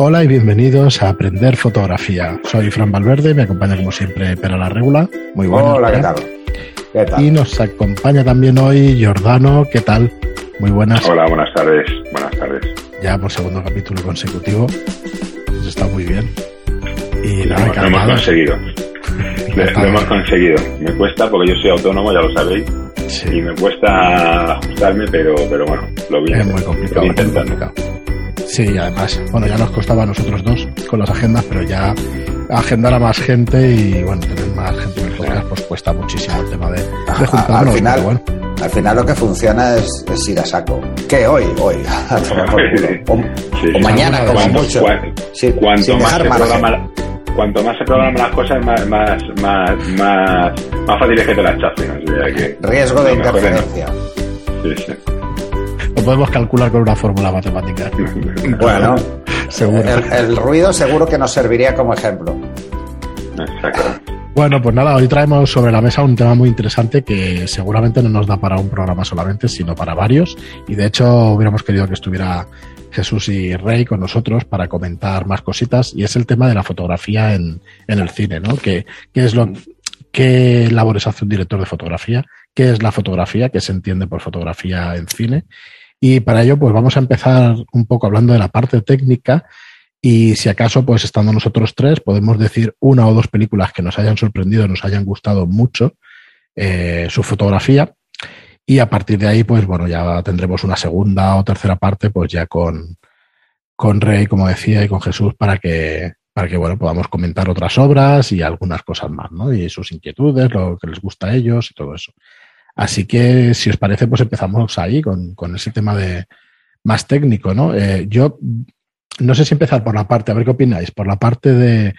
Hola y bienvenidos a Aprender Fotografía. Soy Fran Valverde, me acompaña como siempre Pera la Regula. Muy buenas. Hola, ¿qué tal? ¿qué tal? Y nos acompaña también hoy Giordano, ¿qué tal? Muy buenas. Hola, buenas tardes. Buenas tardes. Ya por segundo capítulo consecutivo. Pues está muy bien. Y nada, lo, hemos conseguido. Lo, hemos conseguido. Me cuesta porque yo soy autónomo, ya lo sabéis. Y me cuesta ajustarme, pero, pero bueno, lo vi. Es muy complicado. Lo complicado. Sí, además, bueno, ya nos costaba a nosotros dos con las agendas, pero ya agendar a más gente y bueno, tener más gente en el podcast, pues cuesta muchísimo el tema de, de al final, al final lo que funciona es, ir a saco. ¿Qué hoy? Hoy. o, mañana, como mucho. cuanto, más se programa, cuanto más se programan las cosas, más, más, más, más, más fácil es que te las chafen. Riesgo de interferencia. Sí, sí podemos calcular con una fórmula matemática. Bueno, seguro. El, ruido seguro que nos serviría como ejemplo. Bueno, pues nada, hoy traemos sobre la mesa un tema muy interesante que seguramente no nos da para un programa solamente, sino para varios. Y de hecho hubiéramos querido que estuviera Jesús y Rey con nosotros para comentar más cositas. Y es el tema de la fotografía en, el cine, ¿no? ¿Qué, qué es lo, qué labores hace un director de fotografía? ¿Qué es la fotografía? ¿Qué se entiende por fotografía en cine? Y para ello, pues vamos a empezar un poco hablando de la parte técnica. Y si acaso, pues estando nosotros tres, podemos decir una o dos películas que nos hayan sorprendido, nos hayan gustado mucho eh, su fotografía. Y a partir de ahí, pues bueno, ya tendremos una segunda o tercera parte, pues ya con, con Rey, como decía, y con Jesús para que, para que bueno, podamos comentar otras obras y algunas cosas más, ¿no? Y sus inquietudes, lo que les gusta a ellos y todo eso. Así que, si os parece, pues empezamos ahí con, ese tema de más técnico, ¿no? Eh, yo no sé si empezar por la parte, a ver qué opináis, por la parte de,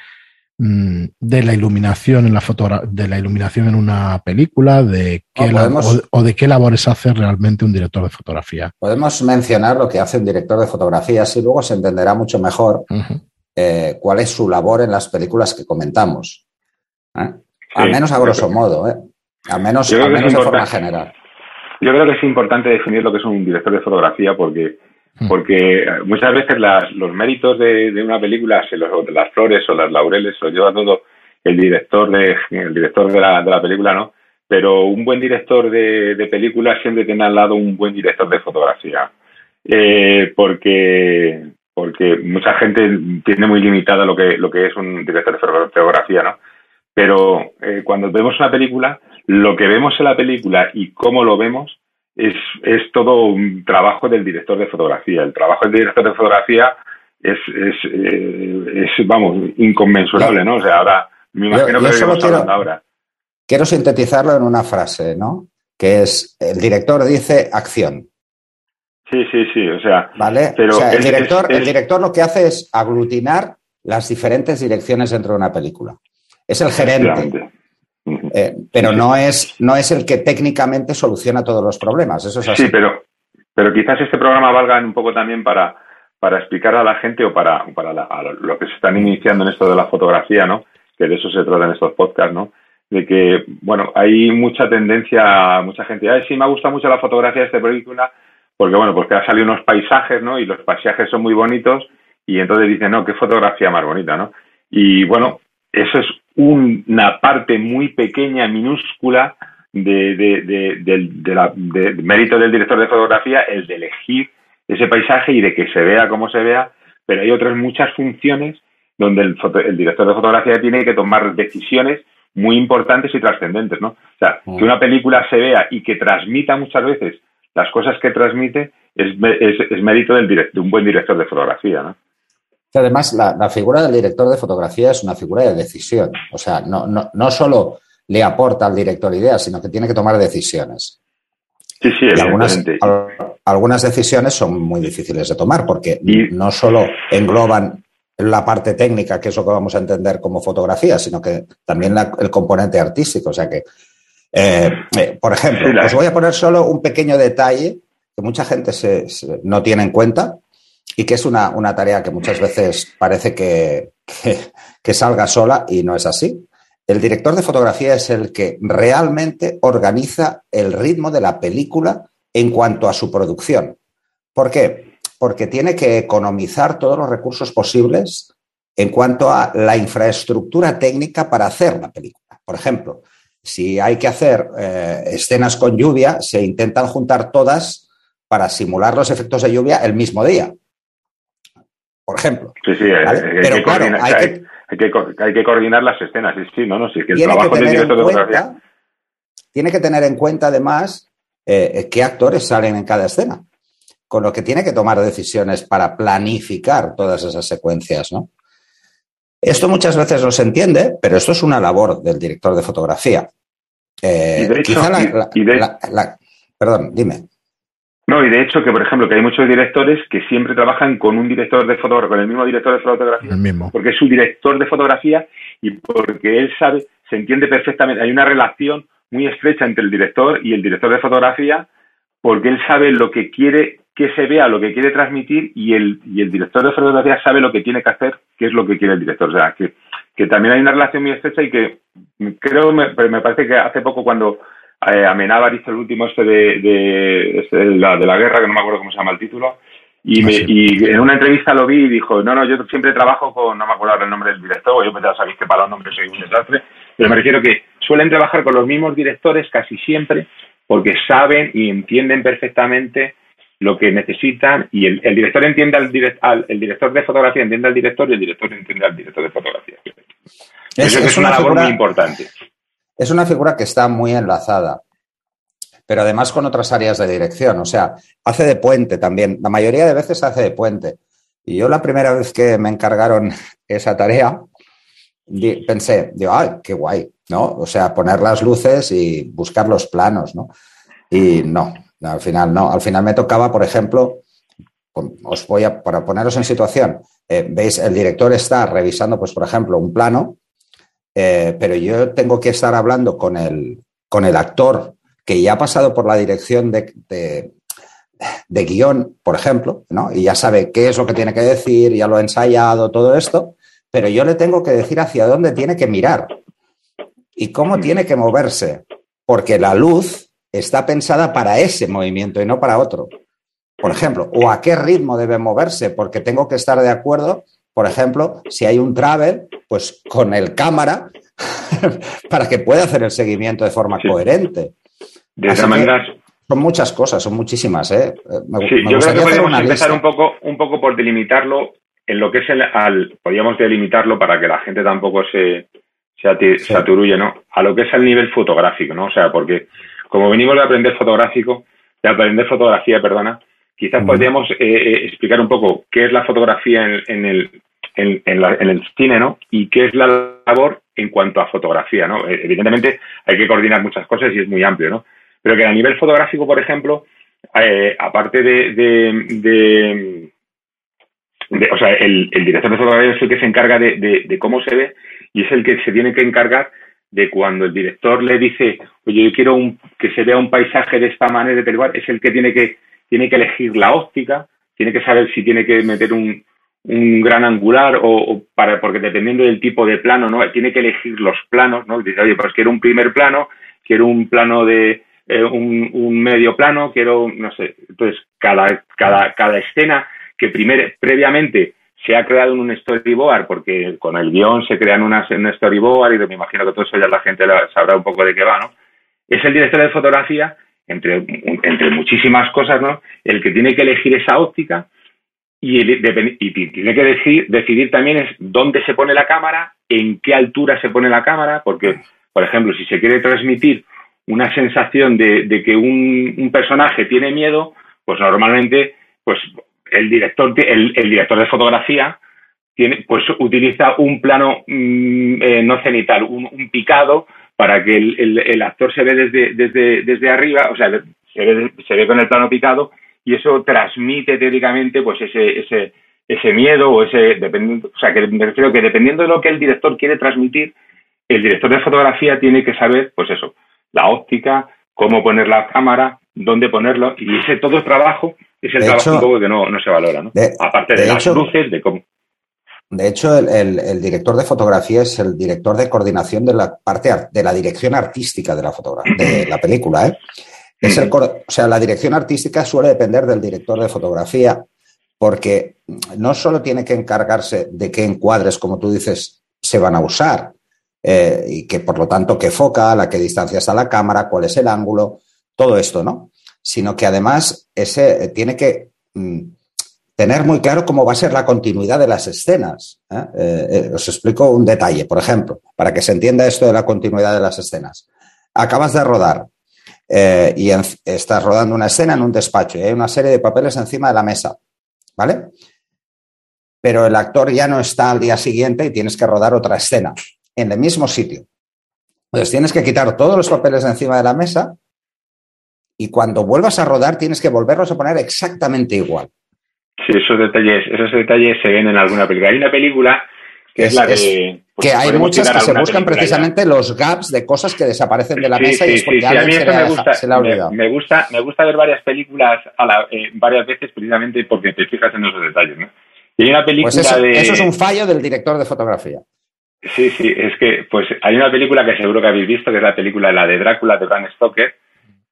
mm, de la iluminación en la de la iluminación en una película, de qué o, de qué labores hace realmente un director de fotografía. Podemos mencionar lo que hace un director de fotografía, así luego se entenderá mucho mejor eh, cuál es su labor en las películas que comentamos. ¿eh? Al menos a grosso modo, ¿eh? Al menos, al menos de forma general. Yo creo que es importante definir lo que es un director de fotografía porque, hmm. porque muchas veces las, los méritos de, una película, los, las flores o las laureles, los lleva todo el director de, el director de la, de la película, ¿no? Pero un buen director de, de película siempre tiene al lado un buen director de fotografía. Eh, porque porque mucha gente tiene muy limitada lo que lo que es un director de fotografía, ¿no? Pero eh, cuando vemos una película, lo que vemos en la película y cómo lo vemos es, es todo un trabajo del director de fotografía. El trabajo del director de fotografía es, es, eh, vamos, inconmensurable, ¿no? O sea, ahora me imagino que lo quiero, ahora. Quiero sintetizarlo en una frase, ¿no? Que es, el director dice acción. Sí, sí, sí, o sea... ¿Vale? Pero el, director, el director lo que hace es aglutinar las diferentes direcciones dentro de una película. Es el gerente. Eh, pero no es, no es el que técnicamente soluciona todos los problemas. Eso es así. Sí, pero, pero quizás este programa valga un poco también para, para explicar a la gente o para, para lo que se están iniciando en esto de la fotografía, ¿no? Que de eso se trata en estos podcasts, ¿no? De que, bueno, hay mucha tendencia, mucha gente, ay, sí, me gusta mucho la fotografía de esta película, porque, bueno, porque ha salido unos paisajes, ¿no? Y los paisajes son muy bonitos, y entonces dicen, no, qué fotografía más bonita, ¿no? Y bueno, eso es una parte muy pequeña, minúscula de, del mérito del director de fotografía, el de elegir ese paisaje y de que se vea como se vea, pero hay otras muchas funciones donde el, el director de fotografía tiene que tomar decisiones muy importantes y trascendentes, ¿no? O sea, que una película se vea y que transmita muchas veces las cosas que transmite es, es, mérito del de un buen director de fotografía, ¿no? Además, la, figura del director de fotografía es una figura de decisión. O sea, no, no, no solo le aporta al director ideas, sino que tiene que tomar decisiones. Sí, sí, y algunas, algunas decisiones son muy difíciles de tomar porque no solo engloban la parte técnica, que es lo que vamos a entender como fotografía, sino que también el componente artístico. O sea que, eh, eh, por ejemplo, os voy a poner solo un pequeño detalle que mucha gente se, no tiene en cuenta y que es una, tarea que muchas veces parece que, que, salga sola y no es así. El director de fotografía es el que realmente organiza el ritmo de la película en cuanto a su producción. ¿Por qué? porque tiene que economizar todos los recursos posibles en cuanto a la infraestructura técnica para hacer la película. Por ejemplo, si hay que hacer eh, escenas con lluvia, se intentan juntar todas para simular los efectos de lluvia el mismo día. Por ejemplo. Sí, sí, Pero claro, hay que, hay que, coordinar las escenas. Sí, sí, no, no, sí, que el trabajo del director de fotografía. Tiene que tener en cuenta, además, eh, qué actores salen en cada escena. Con lo que tiene que tomar decisiones para planificar todas esas secuencias, ¿no? Esto muchas veces no se entiende, pero esto es una labor del director de fotografía. perdón, dime. No, y de hecho que, por ejemplo, que hay muchos directores que siempre trabajan con un director de fotografía, con el mismo director de fotografía, porque es su director de fotografía y porque él sabe, se entiende perfectamente, hay una relación muy estrecha entre el director y el director de fotografía, porque él sabe lo que quiere que se vea, lo que quiere transmitir y el, y el director de fotografía sabe lo que tiene que hacer, qué es lo que quiere el director. O sea, que, que también hay una relación muy estrecha y que creo, me, me parece que hace poco cuando eh, Amenábar hizo el último este de, este de, la, de la guerra, que no me acuerdo cómo se llama el título, y, me, y en una entrevista lo vi y dijo, no, no, yo siempre trabajo con, no me acuerdo el nombre del director, yo ya sabéis que para los nombres soy un desastre, pero me refiero que suelen trabajar con los mismos directores casi siempre porque saben y entienden perfectamente lo que necesitan y el, director entiende al, el director de fotografía entiende al director y el director entiende al director de fotografía. Es, es, una, labor muy importante. Es una figura que está muy enlazada, pero además con otras áreas de dirección. O sea, hace de puente también. La mayoría de veces hace de puente. Y yo la primera vez que me encargaron esa tarea, pensé, digo, ay, qué guay, ¿no? O sea, poner las luces y buscar los planos, ¿no? Y no, al final no. Al final me tocaba, por ejemplo, os voy a, para poneros en situación, eh, veis, el director está revisando, pues, por ejemplo, un plano eh, pero yo tengo que estar hablando con el, con el actor que ya ha pasado por la dirección de, de, guion, por ejemplo, ¿no? y ya sabe qué es lo que tiene que decir, ya lo ha ensayado, todo esto, pero yo le tengo que decir hacia dónde tiene que mirar y cómo tiene que moverse, porque la luz está pensada para ese movimiento y no para otro. Por ejemplo, o a qué ritmo debe moverse, porque tengo que estar de acuerdo por ejemplo, si hay un travel, pues con el cámara para que pueda hacer el seguimiento de forma coherente. De esa manera. Son muchas cosas, son muchísimas. ¿eh? sí, yo creo que podemos empezar un poco, un poco por delimitarlo en lo que es el. Al, podríamos delimitarlo para que la gente tampoco se, se aturulle, ¿no? A lo que es el nivel fotográfico, ¿no? O sea, porque como venimos de aprender fotográfico, de aprender fotografía, perdona, quizás podríamos eh, eh, explicar un poco qué es la fotografía en, el, en, el cine, ¿no? Y qué es la labor en cuanto a fotografía, ¿no? Eh, evidentemente hay que coordinar muchas cosas y es muy amplio, ¿no? Pero que a nivel fotográfico, por ejemplo, eh, aparte de, de, o sea, el, director de fotografía es el que se encarga de, cómo se ve y es el que se tiene que encargar de cuando el director le dice, oye, yo quiero un, que se vea un paisaje de esta manera, de tal es el que tiene que tiene que elegir la óptica, tiene que saber si tiene que meter un, un gran angular o, para porque dependiendo del tipo de plano no tiene que elegir los planos no dice oye pues quiero un primer plano quiero un plano de eh, un, medio plano quiero no sé entonces cada cada cada escena que primer, previamente se ha creado en un storyboard porque con el guion se crean unas en un storyboard y me imagino que todo eso ya la gente sabrá un poco de qué va no es el director de fotografía entre entre muchísimas cosas no el que tiene que elegir esa óptica y, tiene que decidir, decidir también es dónde se pone la cámara, en qué altura se pone la cámara, porque, por ejemplo, si se quiere transmitir una sensación de, que un, personaje tiene miedo, pues normalmente, pues el director, el, director de fotografía tiene, pues utiliza un plano mm, eh, no cenital, un, picado para que el, actor se ve desde, desde, desde arriba, o sea, se ve, se ve con el plano picado y eso transmite teóricamente pues ese, ese, ese miedo o ese dependiendo, o sea que me refiero que dependiendo de lo que el director quiere transmitir, el director de fotografía tiene que saber, pues eso, la óptica, cómo poner la cámara, dónde ponerlo, y ese todo el trabajo es el trabajo que no, no, se valora, ¿no? Aparte de, las luces, de cómo. De hecho, el, director de fotografía es el director de coordinación de la parte de la dirección artística de la fotografía, de la película, ¿eh? Es el, o sea, la dirección artística suele depender del director de fotografía, porque no solo tiene que encargarse de qué encuadres, como tú dices, se van a usar, eh, y que por lo tanto qué foca, a qué distancia está la cámara, cuál es el ángulo, todo esto, ¿no? Sino que además ese eh, tiene que mm, tener muy claro cómo va a ser la continuidad de las escenas. ¿eh? os explico un detalle, por ejemplo, para que se entienda esto de la continuidad de las escenas. Acabas de rodar y estás rodando una escena en un despacho y hay una serie de papeles encima de la mesa. ¿vale? Pero el actor ya no está al día siguiente y tienes que rodar otra escena en el mismo sitio. Entonces tienes que quitar todos los papeles de encima de la mesa y cuando vuelvas a rodar tienes que volverlos a poner exactamente igual. Sí, esos detalles, esos detalles se ven en alguna película. Hay una película que es, la de... Pues, que hay muchas que se buscan precisamente los gaps de cosas que desaparecen de la mesa y es porque a mí me gusta, Me, gusta, me gusta ver varias películas a la, eh, varias veces precisamente porque te fijas en esos detalles, ¿no? Y hay una película pues eso, de... eso es un fallo del director de fotografía. Sí, sí, es que pues hay una película que seguro que habéis visto, que es la película La de Drácula de Bram Stoker,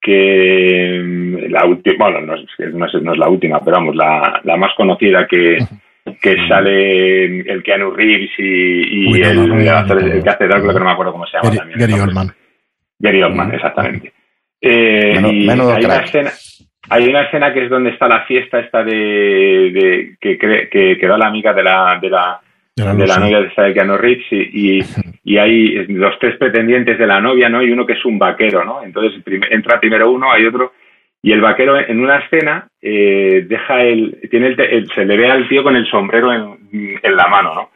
que mm, la última, bueno, no es, no, es, no es, la última, pero vamos, la, la más conocida que, que sale el Keanu Reeves y, el, que hace Drácula, que no me acuerdo cómo se llama Gary, también. Gary Oldman. Gary Oldman, exactamente. Eh, y hay, una escena, hay una escena que es donde está la fiesta esta de, de que, que, que, da la amiga de la, de la, de la, novia de, esta de Keanu Reeves y, y, hay los tres pretendientes de la novia, ¿no? Y uno que es un vaquero, ¿no? Entonces entra primero uno, hay otro y el vaquero en una escena eh, deja el, tiene el, se le ve al tío con el sombrero en, en, la mano, ¿no?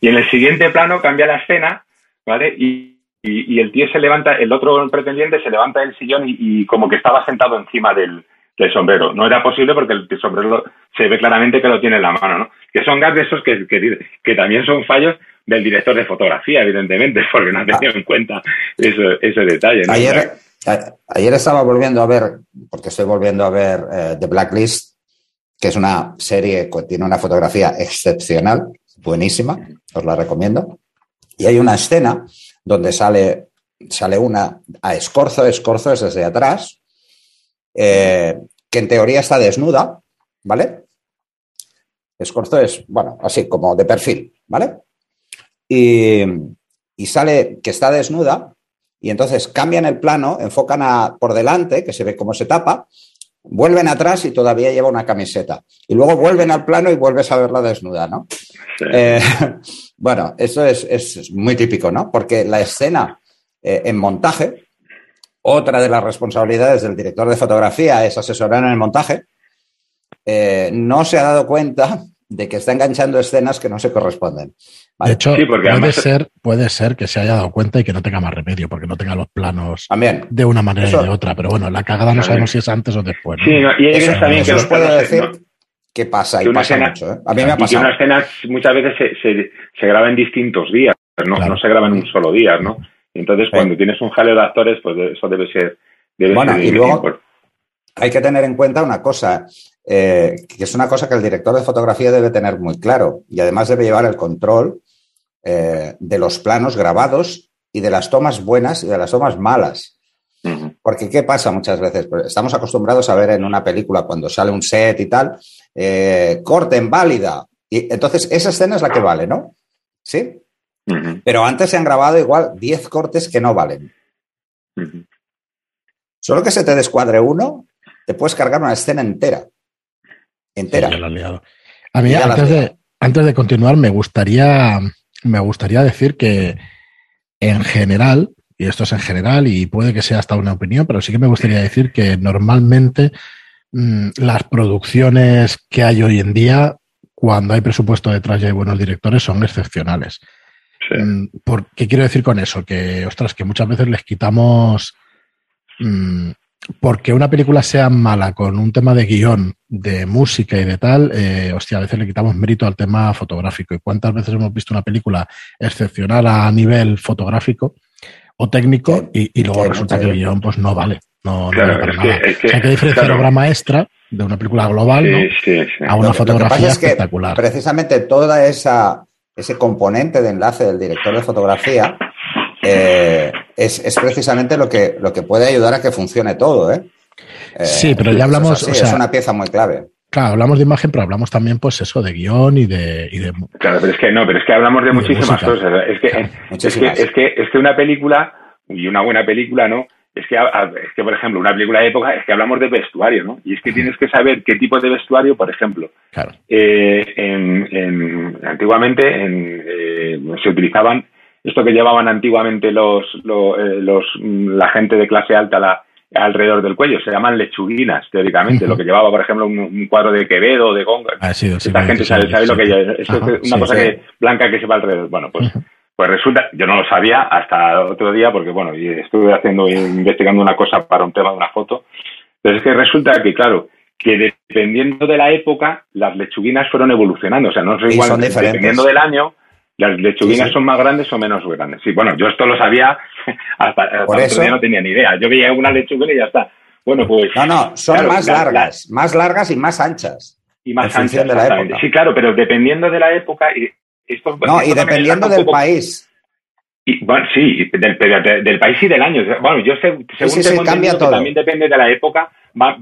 Y en el siguiente plano cambia la escena, ¿vale? Y, y, el tío se levanta, el otro pretendiente se levanta del sillón y, como que estaba sentado encima del, del, sombrero. No era posible porque el, sombrero se ve claramente que lo tiene en la mano, ¿no? Que son gags de esos que, que, que también son fallos del director de fotografía, evidentemente, porque no ha tenido en cuenta eso, ese detalle. ¿no? Ayer, Ayer estaba volviendo a ver, porque estoy volviendo a ver eh, The Blacklist, que es una serie que tiene una fotografía excepcional, buenísima, os la recomiendo. Y hay una escena donde sale, sale una a Escorzo, Escorzo es desde atrás, eh, que en teoría está desnuda, ¿vale? Escorzo es, bueno, así como de perfil, ¿vale? Y, y sale que está desnuda y entonces cambian el plano, enfocan a, por delante, que se ve cómo se tapa, vuelven atrás y todavía lleva una camiseta. Y luego vuelven al plano y vuelves a verla desnuda, ¿no? Eh, bueno, eso es, muy típico, ¿no? Porque la escena eh, en montaje, otra de las responsabilidades del director de fotografía es asesorar en el montaje, eh, no se ha dado cuenta de que está enganchando escenas que no se corresponden. De hecho, puede, ser, puede ser que se haya dado cuenta y que no tenga más remedio, porque no tenga los planos de una manera o de otra. Pero bueno, la cagada no sabemos si es antes o después. Sí, y eso, también que os puedo decir qué pasa, y pasa mucho. ¿eh? A mí me ha pasado. Y una escena muchas veces se, se, graba en distintos días, no, no se graba en un solo día, ¿no? Entonces, cuando tienes un jaleo de actores, pues eso debe ser. Debe bueno, y luego hay que tener en cuenta una cosa. Eh, que es una cosa que el director de fotografía debe tener muy claro y además debe llevar el control eh, de los planos grabados y de las tomas buenas y de las tomas malas. Porque ¿qué pasa muchas veces? Pues estamos acostumbrados a ver en una película cuando sale un set y tal, eh, corte en válida. Y entonces esa escena es la que vale, ¿no? ¿Sí? Pero antes se han grabado igual 10 cortes que no valen. Solo que se te descuadre uno, te puedes cargar una escena entera. Entera. a mí, antes de, antes de continuar, me gustaría me gustaría decir que en general, y esto es en general y puede que sea hasta una opinión, pero sí que me gustaría decir que normalmente mm, las producciones que hay hoy en día, cuando hay presupuesto detrás y hay buenos directores, son excepcionales. Mm, ¿Qué quiero decir con eso? Que, ostras, que muchas veces les quitamos mm, porque una película sea mala con un tema de guion, de música y de tal, eh, hostia, a veces le quitamos mérito al tema fotográfico. ¿Y cuántas veces hemos visto una película excepcional a nivel fotográfico o técnico y, luego resulta que el guion pues no vale? No, vale para nada. hay que diferenciar obra maestra de una película global ¿no? a una fotografía espectacular. precisamente toda esa ese componente de enlace del director de fotografía eh, es, precisamente lo que, lo que puede ayudar a que funcione todo. ¿eh? Sí, pero ya hablamos. Es, una pieza muy clave. Claro, hablamos de imagen, pero hablamos también, pues eso, de guion y de, y de... Claro, pero es que no, pero es que hablamos de muchísimas cosas. Es que, es que, es que, es que una película, y una buena película, ¿no? Es que, es que, por ejemplo, una película de época es que hablamos de vestuario, ¿no? Y es que tienes que saber qué tipo de vestuario, por ejemplo. Claro. Eh, en, antiguamente en, eh, se utilizaban esto que llevaban antiguamente los, eh, los, la gente de clase alta, la, alrededor del cuello. Se llaman lechuguinas, teóricamente. Lo que llevaba, por ejemplo, un, cuadro de Quevedo, de Gonga. Ah, Esta gente sabe, lo que es. una cosa que blanca que se va alrededor. Bueno, pues, pues resulta, yo no lo sabía hasta otro día porque, bueno, estuve haciendo, investigando una cosa para un tema de una foto. Pero es que resulta que, claro, que dependiendo de la época, las lechuguinas fueron evolucionando. O sea, no sé igual, dependiendo del año, las lechuguinas son más grandes o menos grandes. Sí, bueno, yo esto lo sabía hasta, hasta otro día no tenía ni idea. Yo veía una lechuguina y ya está. Bueno, pues. No, no, son más largas, más largas y más anchas. Y más anchas. De la época. Sí, claro, pero dependiendo de la época. Y esto, no, y dependiendo del país. Y, bueno, sí, del, del, país y del año. Bueno, yo sé, según sí, cambia todo. también depende de la época, van,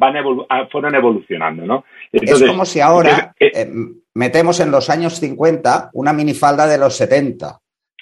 ah, fueron evolucionando, ¿no? es como si ahora. Eh, eh, metemos en los años 50 una minifalda de los 70.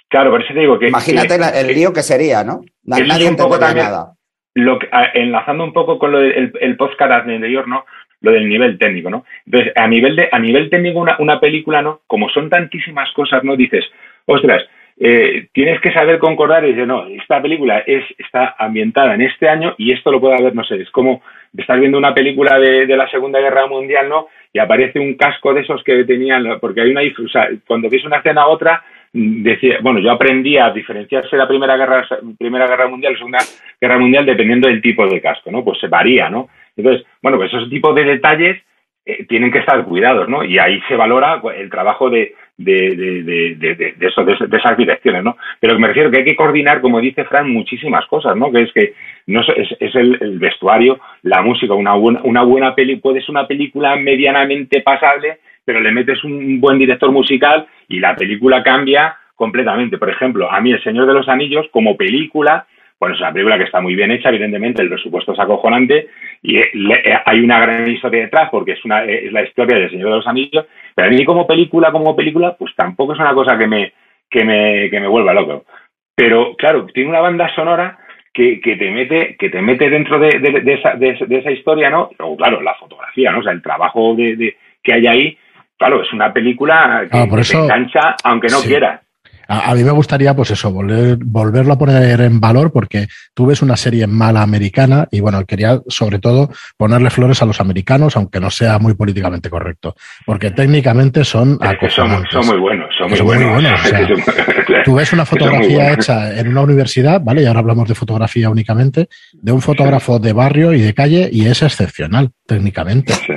Claro, por eso te digo que... Imagínate el lío que sería, ¿no? Nadie entendería nada. Lo enlazando un poco con lo del el postcard anterior, ¿no? Lo del nivel técnico, ¿no? Entonces, a nivel, de, a nivel técnico, una, una película, ¿no? Como son tantísimas cosas, ¿no? Dices, ostras, eh, tienes que saber concordar y decir, no, esta película es, está ambientada en este año y esto lo puede haber, no sé, es como estar viendo una película de, la Segunda Guerra Mundial, ¿no? y aparece un casco de esos que tenían, porque hay una, o sea, cuando ves una escena a otra, decía, bueno, yo aprendí a diferenciarse la Primera Guerra, Primera Guerra Mundial, la Segunda Guerra Mundial, dependiendo del tipo de casco, ¿no? Pues se varía, ¿no? Entonces, bueno, pues esos tipos de detalles eh, tienen que estar cuidados, ¿no? Y ahí se valora el trabajo de, de, de, de, de, eso, de, esas direcciones, ¿no? Pero me refiero que hay que coordinar, como dice Fran, muchísimas cosas, ¿no? Que es que no es, es el, vestuario, la música, una buena, una buena peli, puede ser una película medianamente pasable, pero le metes un buen director musical y la película cambia completamente. Por ejemplo, a mí El Señor de los Anillos, como película, bueno, es una película que está muy bien hecha, evidentemente el presupuesto es acojonante y eh, eh, hay una gran historia detrás porque es, una, es la historia del Señor de los Anillos, pero a mí como película, como película, pues tampoco es una cosa que me, que me, que me vuelva loco. Pero claro, tiene una banda sonora que, que te mete, que te mete dentro de, de, esa, de, esa, historia, ¿no? Luego, claro, la fotografía, ¿no? O sea, el trabajo de, que hay ahí, claro, es una película que, ah, te engancha aunque no quieras. A, mí me gustaría, pues eso, volver, volverlo a poner en valor porque tú ves una serie mala americana y bueno, quería sobre todo ponerle flores a los americanos, aunque no sea muy políticamente correcto, porque técnicamente son acojonantes. Son, muy buenos, son muy, buenos. tú ves una fotografía hecha en una universidad, ¿vale? Y ahora hablamos de fotografía únicamente, de un fotógrafo de barrio y de calle y es excepcional técnicamente. Sí.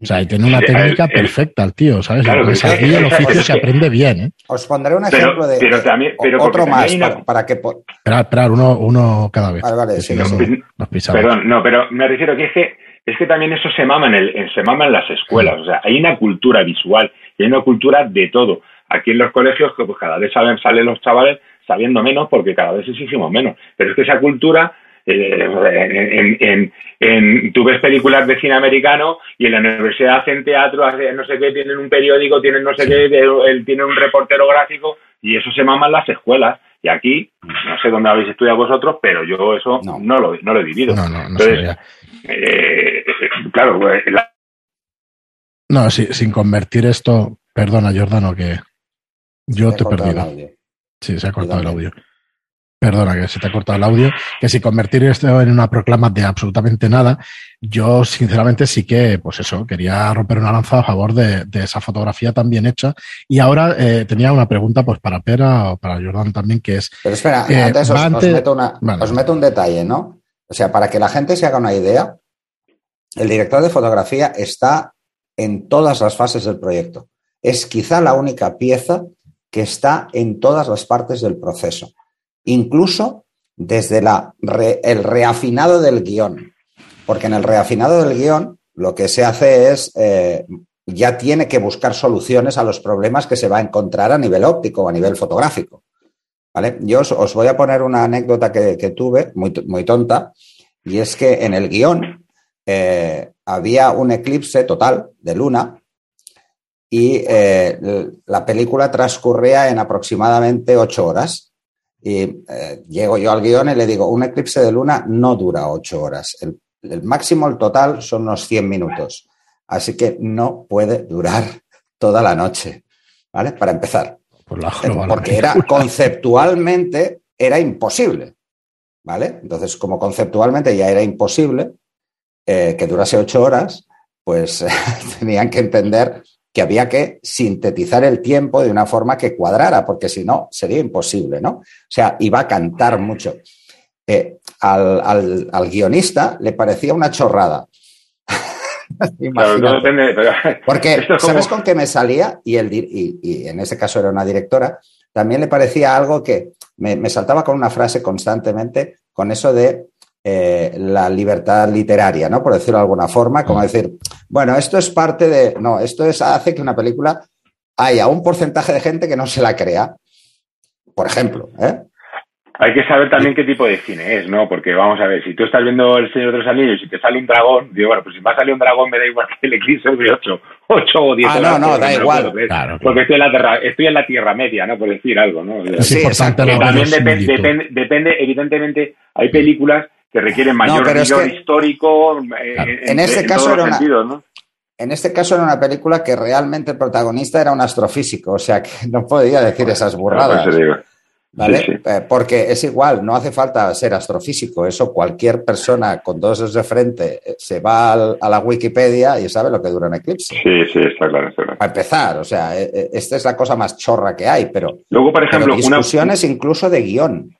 O sea, y tiene una técnica perfecta el tío, ¿sabes? Claro, pues aquí el oficio se aprende bien, ¿eh? Os pondré un ejemplo de, pero también, pero otro más para, que... Esperar, esperar, uno, uno cada vez. Vale, vale, sí, nos pisamos. Perdón, no, pero me refiero que es que, es que también eso se mama en, el, se mama en las escuelas. O sea, hay una cultura visual y hay una cultura de todo. Aquí en los colegios, pues cada vez salen, salen los chavales sabiendo menos porque cada vez exigimos menos. Pero es que esa cultura eh, en, en, tú ves películas de cine americano y en la universidad hacen teatro, hacen no sé qué, tienen un periódico, tienen no sé qué, tienen un reportero gráfico y eso se mama en las escuelas. Y aquí, no sé dónde habéis estudiado vosotros, pero yo eso no, lo, no lo he vivido. No, no, Entonces, eh, claro, pues, No, sin convertir esto, perdona Jordano, que yo te he perdido. Sí, se ha cortado el audio. Perdona, que se te ha cortado el audio. Que si convertir esto en una proclama de absolutamente nada, yo sinceramente sí que, pues eso, quería romper una lanza a favor de, esa fotografía tan bien hecha. Y ahora eh, tenía una pregunta pues para Pera o para Jordan también, que es... Pero espera, eh, antes os, meto os meto un detalle, ¿no? O sea, para que la gente se haga una idea, el director de fotografía está en todas las fases del proyecto. Es quizá la única pieza que está en todas las partes del proceso incluso desde el reafinado del guion, porque en el reafinado del guion lo que se hace es, eh, ya tiene que buscar soluciones a los problemas que se va a encontrar a nivel óptico o a nivel fotográfico. ¿Vale? Yo os, voy a poner una anécdota que, tuve, muy, muy, tonta, y es que en el guion eh, había un eclipse total de luna y eh, la película transcurría en aproximadamente ocho horas. Y eh, llego yo al guion y le digo, un eclipse de luna no dura ocho horas. El, máximo, el total, son unos 100 minutos. Así que no puede durar toda la noche, ¿vale? Para empezar. Porque era conceptualmente era imposible, ¿vale? Entonces, como conceptualmente ya era imposible eh, que durase ocho horas, pues tenían que entender que había que sintetizar el tiempo de una forma que cuadrara, porque si no, sería imposible, ¿no? O sea, iba a cantar mucho. Eh, al, guionista le parecía una chorrada. Porque, ¿sabes con qué me salía? Y, el, y, en ese caso era una directora, también le parecía algo que me, me saltaba con una frase constantemente, con eso de eh, la libertad literaria, ¿no? Por decirlo de alguna forma, como decir, bueno, esto es parte de. No, esto es, hace que una película haya un porcentaje de gente que no se la crea, por ejemplo. ¿eh? Hay que saber también qué tipo de cine es, ¿no? Porque vamos a ver, si tú estás viendo El Señor de los Anillos y te sale un dragón, digo, bueno, pues si va a salir un dragón me da igual que el eclipse de 8, 8 o 10 Ah, no, no, da igual. Porque estoy en, la tierra, estoy en la Tierra Media, ¿no? Por decir algo, ¿no? Sí, exacto. También depende, depende, evidentemente, hay películas que requieren mayor rigor histórico. Eh, en, este caso era una, En este caso era una película que realmente el protagonista era un astrofísico, o sea que no podía decir esas burradas. ¿Vale? Eh, porque es igual, no hace falta ser astrofísico, eso cualquier persona con dos dedos de frente eh, se va a la Wikipedia y sabe lo que dura un eclipse. Sí, sí, está claro, está claro. A empezar, o sea, esta es la cosa más chorra que hay, pero. Luego, por ejemplo, discusiones incluso de guion.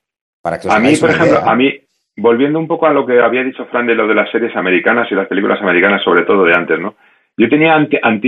Para que a mí, por ejemplo, a mí, volviendo un poco a lo que había dicho Fran de lo de las series americanas y las películas americanas, sobre todo de antes, ¿no? Yo tenía,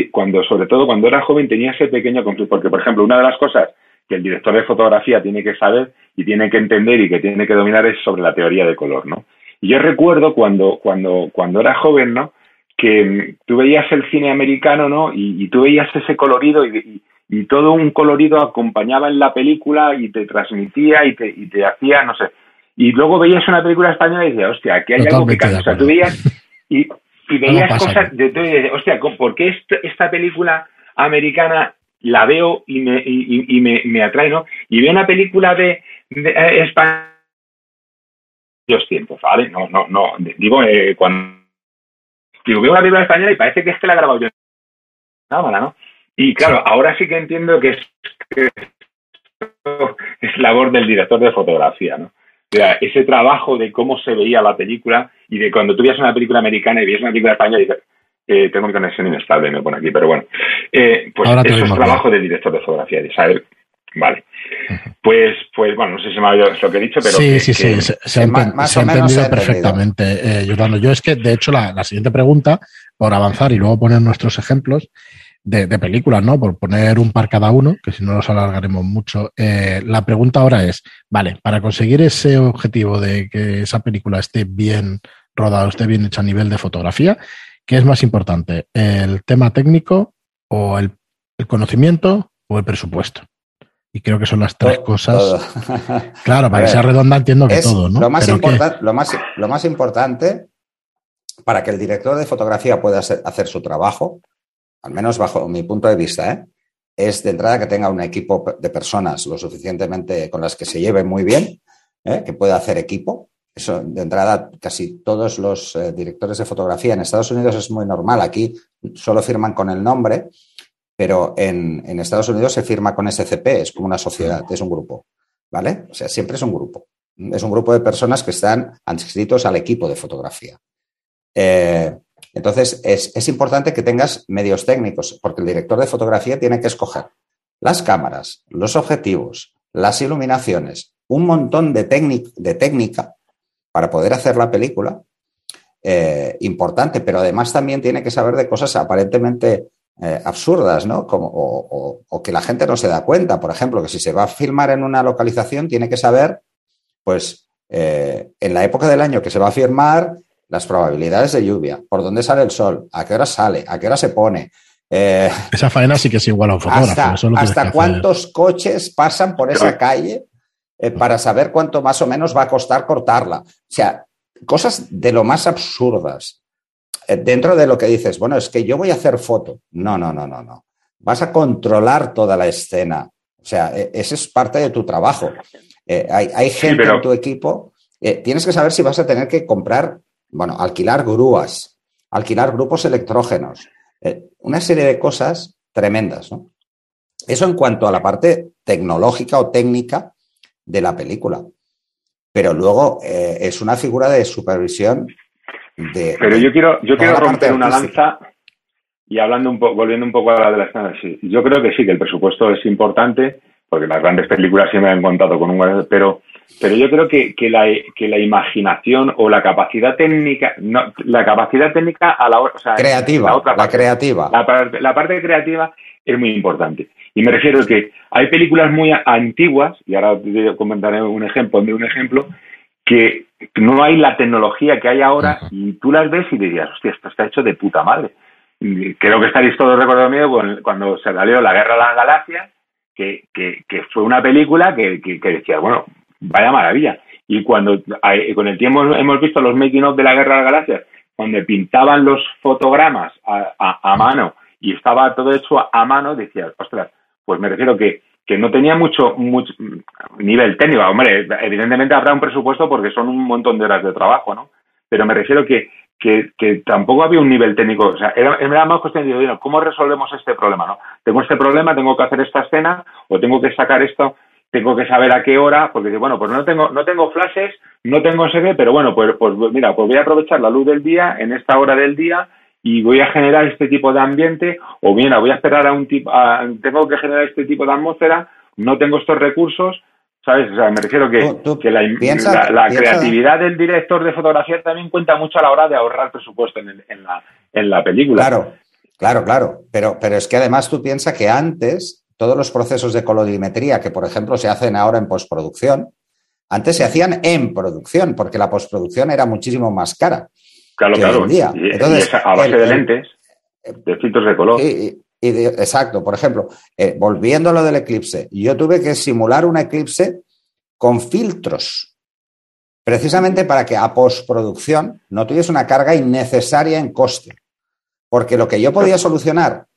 cuando, sobre todo cuando era joven, tenía ese pequeño conflicto, porque, por ejemplo, una de las cosas que el director de fotografía tiene que saber y tiene que entender y que tiene que dominar es sobre la teoría de color, ¿no? Y yo recuerdo cuando, cuando, cuando era joven, ¿no? Que mm, tú veías el cine americano, ¿no? Y, tú veías ese colorido y, y, todo un colorido acompañaba en la película y te transmitía y te, y te hacía, no sé, y luego veías una película española y decías, hostia, aquí hay algo que cambia. O sea, tú veías y, veías cosas de, de, hostia, ¿por qué esta película americana la veo y me, y, me, me, atrae, ¿no? Y veo una película de, de eh, España los tiempos, ¿vale? No, no, no, digo, eh, cuando digo, veo una película española y parece que es que la he grabado yo cámara, ¿no? Y claro, ahora sí que entiendo que es, que es labor del director de fotografía, ¿no? Ese trabajo de cómo se veía la película y de cuando tú veías una película americana y veías una película española y dices, eh, tengo mi conexión inestable, me pone aquí, pero bueno, eh, pues eso es trabajo del director de fotografía, de saber, vale. Pues, pues bueno, no sé si me ha oído lo que he dicho, pero. Sí, sí, sí, se, ha, entendido perfectamente, eh, Yo es que, de hecho, la, siguiente pregunta, por avanzar y luego poner nuestros ejemplos, de, películas, ¿no? Por poner un par cada uno, que si no nos alargaremos mucho. Eh, la pregunta ahora es, vale, para conseguir ese objetivo de que esa película esté bien rodada, esté bien hecha a nivel de fotografía, ¿qué es más importante? ¿El tema técnico o el, conocimiento o el presupuesto? Y creo que son las tres cosas. Claro, para que sea redonda entiendo que todo, ¿no? Lo más, lo, más, lo más importante para que el director de fotografía pueda hacer su trabajo al menos bajo mi punto de vista, ¿eh? es de entrada que tenga un equipo de personas lo suficientemente con las que se lleve muy bien, ¿eh? que pueda hacer equipo. Eso, de entrada, casi todos los eh, directores de fotografía en Estados Unidos es muy normal. Aquí solo firman con el nombre, pero en, Estados Unidos se firma con SCP, es como una sociedad, es un grupo. ¿Vale? O sea, siempre es un grupo. Es un grupo de personas que están adscritos al equipo de fotografía. Entonces, es, importante que tengas medios técnicos, porque el director de fotografía tiene que escoger las cámaras, los objetivos, las iluminaciones, un montón de, de técnica para poder hacer la película. Eh, importante, pero además también tiene que saber de cosas aparentemente eh, absurdas, ¿no? Como, o, que la gente no se da cuenta. Por ejemplo, que si se va a filmar en una localización, tiene que saber, pues, eh, en la época del año que se va a filmar, las probabilidades de lluvia, por dónde sale el sol, a qué hora sale, a qué hora se pone. Eh, esa faena sí que es igual a un fotógrafo. Hasta, cuántos coches pasan por esa calle eh, para saber cuánto más o menos va a costar cortarla. O sea, cosas de lo más absurdas. eh, dentro de lo que dices, bueno, es que yo voy a hacer foto. No, no, no, no, no. Vas a controlar toda la escena. O sea, e, ese es parte de tu trabajo. Eh, hay, gente en tu equipo. Eh, tienes que saber si vas a tener que comprar, bueno, alquilar grúas, alquilar grupos electrógenos, una serie de cosas tremendas, ¿no? Eso en cuanto a la parte tecnológica o técnica de la película. Pero luego es una figura de supervisión pero yo quiero, yo quiero romper una lanza y hablando un poco, volviendo un poco a la de las sí, yo creo que sí, que el presupuesto es importante, porque las grandes películas siempre han contado con un pero pero yo creo que, que, la, que la imaginación o la capacidad técnica, no, la capacidad técnica a la hora, creativa, la, otra parte, creativa. La, parte creativa es muy importante. Y me refiero a que hay películas muy antiguas, y ahora te comentaré un ejemplo, un ejemplo, que no hay la tecnología que hay ahora y tú las ves y dirías, hostia, esto está hecho de puta madre. Creo que estaréis todos recordando cuando se salió La Guerra de las Galaxias, que, fue una película que, decía, bueno, vaya maravilla. Y cuando con el tiempo hemos visto los making of de la Guerra de las Galaxias, donde pintaban los fotogramas a, mano y estaba todo hecho a mano, decías, ostras, pues me refiero que que no tenía mucho, mucho nivel técnico. Hombre, evidentemente habrá un presupuesto porque son un montón de horas de trabajo, ¿no? Pero me refiero que, que, que tampoco había un nivel técnico. O sea, era, era más cuestión de, ¿cómo resolvemos este problema, no? Tengo este problema, tengo que hacer esta escena o tengo que sacar esto, tengo que saber a qué hora, porque bueno, pues no tengo, no tengo flashes, no tengo CD, pero bueno, pues, pues mira, pues voy a aprovechar la luz del día en esta hora del día y voy a generar este tipo de ambiente, o bien voy a esperar a un tipo, tengo que generar este tipo de atmósfera, no tengo estos recursos, ¿sabes? O sea, me refiero que, que la, la, creatividad del director de fotografía también cuenta mucho a la hora de ahorrar presupuesto en, en, la, en la película. Claro, claro, claro. Pero, pero es que además tú piensas que antes todos los procesos de colorimetría que, por ejemplo, se hacen ahora en postproducción, antes se hacían en producción, porque la postproducción era muchísimo más cara. Claro, claro. Entonces, a base de lentes, de filtros de color. Exacto. Por ejemplo, eh, volviendo a lo del eclipse, yo tuve que simular un eclipse con filtros, precisamente para que a postproducción no tuviese una carga innecesaria en coste. Porque lo que yo podía solucionar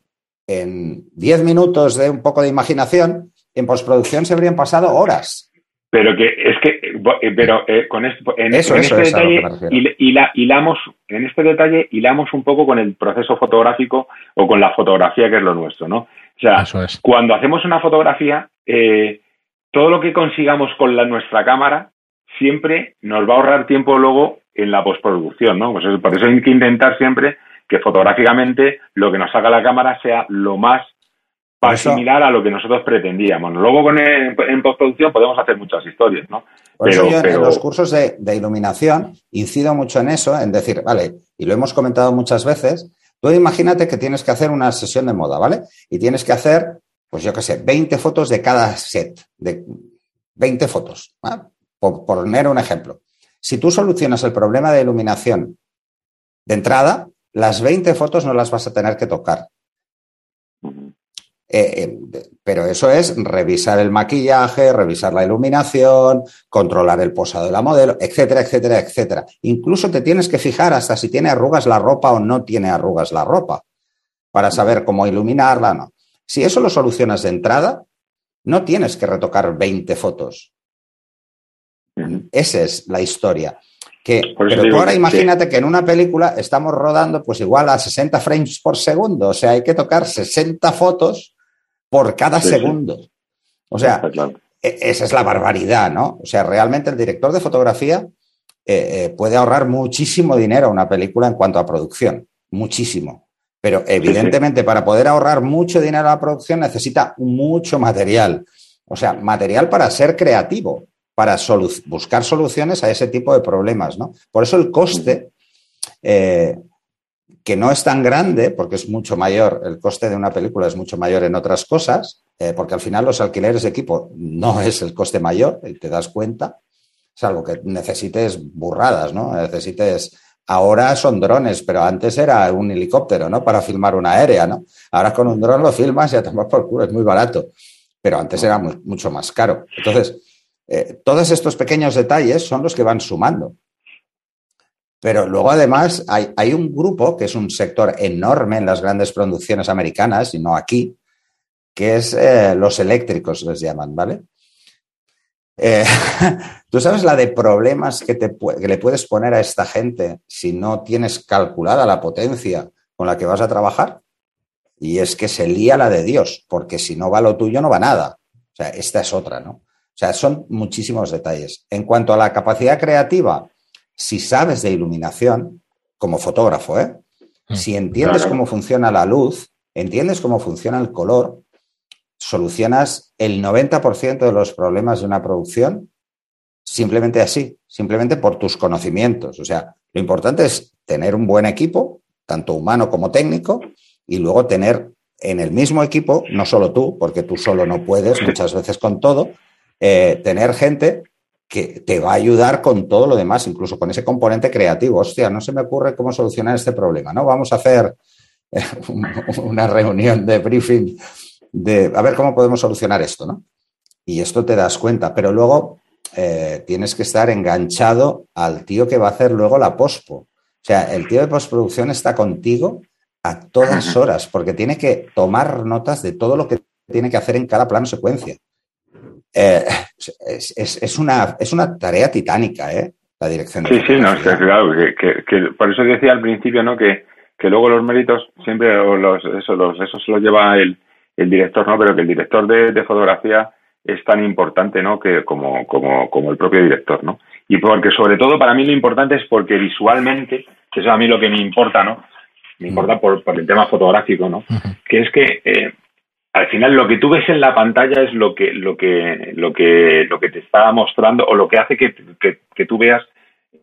en 10 minutos de un poco de imaginación, en postproducción se habrían pasado horas. Pero que es que, eh, pero eh, con esto, en, este detalle y, la, hilamos, en este detalle hilamos un poco con el proceso fotográfico o con la fotografía que es lo nuestro, ¿no? O sea, cuando hacemos una fotografía, eh, todo lo que consigamos con la, nuestra cámara siempre nos va a ahorrar tiempo luego en la postproducción, ¿no? Pues por eso hay que intentar siempre que fotográficamente lo que nos saca la cámara sea lo más para similar a lo que nosotros pretendíamos. Luego con en postproducción podemos hacer muchas historias, ¿no? Por eso yo en los cursos de, iluminación incido mucho en eso, en decir, vale, y lo hemos comentado muchas veces, tú imagínate que tienes que hacer una sesión de moda, ¿vale? Y tienes que hacer, pues yo qué sé, 20 fotos de cada set, de 20 fotos, por poner un ejemplo. Si tú solucionas el problema de iluminación de entrada, las 20 fotos no las vas a tener que tocar. Eh, eh, pero eso es revisar el maquillaje, revisar la iluminación, controlar el posado de la modelo, etcétera, etcétera, etcétera. Incluso te tienes que fijar hasta si tiene arrugas la ropa o no tiene arrugas la ropa para saber cómo iluminarla. No. Si eso lo solucionas de entrada, no tienes que retocar 20 fotos. Esa es la historia. Que, pero tú ahora imagínate que en una película estamos rodando pues igual a 60 frames por segundo, o sea, hay que tocar 60 fotos por cada segundo. O sea, e, esa es la barbaridad, ¿no? O sea, realmente el director de fotografía eh, eh, puede ahorrar muchísimo dinero a una película en cuanto a producción, muchísimo. Pero evidentemente para poder ahorrar mucho dinero a la producción necesita mucho material. O sea, material para ser creativo, para buscar soluciones a ese tipo de problemas, ¿no? Por eso el coste eh, que no es tan grande, porque es mucho mayor, el coste de una película es mucho mayor en otras cosas, eh, porque al final los alquileres de equipo no es el coste mayor, y te das cuenta, salvo que necesites burradas, ¿no? Necesites, ahora son drones, pero antes era un helicóptero, ¿no? Para filmar una aérea, ¿no? Ahora con un dron lo filmas y a tomar por culo, es muy barato, pero antes era mucho más caro. Entonces, eh, todos estos pequeños detalles son los que van sumando. Pero luego además hay, hay, un grupo que es un sector enorme en las grandes producciones americanas y no aquí, que es eh, los eléctricos, les llaman, ¿vale? Eh, Tú sabes la de problemas que, te, que le puedes poner a esta gente si no tienes calculada la potencia con la que vas a trabajar. Y es que se lía la de Dios, porque si no va lo tuyo, no va nada. O sea, esta es otra, ¿no? O sea, son muchísimos detalles. En cuanto a la capacidad creativa, si sabes de iluminación, como fotógrafo, ¿eh? Mm, si entiendes cómo funciona la luz, entiendes cómo funciona el color, solucionas el 90% de los problemas de una producción simplemente así, simplemente por tus conocimientos. O sea, lo importante es tener un buen equipo, tanto humano como técnico, y luego tener en el mismo equipo, no solo tú, porque tú solo no puedes muchas veces con todo, eh, tener gente que te va a ayudar con todo lo demás, incluso con ese componente creativo. Hostia, no se me ocurre cómo solucionar este problema, ¿no? Vamos a hacer eh, una reunión de briefing de a ver cómo podemos solucionar esto, ¿no? Y esto te das cuenta, pero luego eh, tienes que estar enganchado al tío que va a hacer luego la pospo. O sea, el tío de postproducción está contigo a todas horas, porque tiene que tomar notas de todo lo que tiene que hacer en cada plano secuencia. Eh, es, una, es una tarea titánica, ¿eh? La dirección. Sí, sí, no, claro, que, por eso decía al principio, ¿no? Que, que luego los méritos siempre, los, eso, los, eso se los lleva el, el director, ¿no? Pero que el director de, fotografía es tan importante, ¿no? Que como, como, como el propio director, ¿no? Y porque sobre todo para mí lo importante es porque visualmente, que eso es a mí lo que me importa, ¿no? me importa por, el tema fotográfico, ¿no? Que es que eh, al final lo que tú ves en la pantalla es lo que, lo que, lo que, lo que te está mostrando o lo que hace que, que, tú veas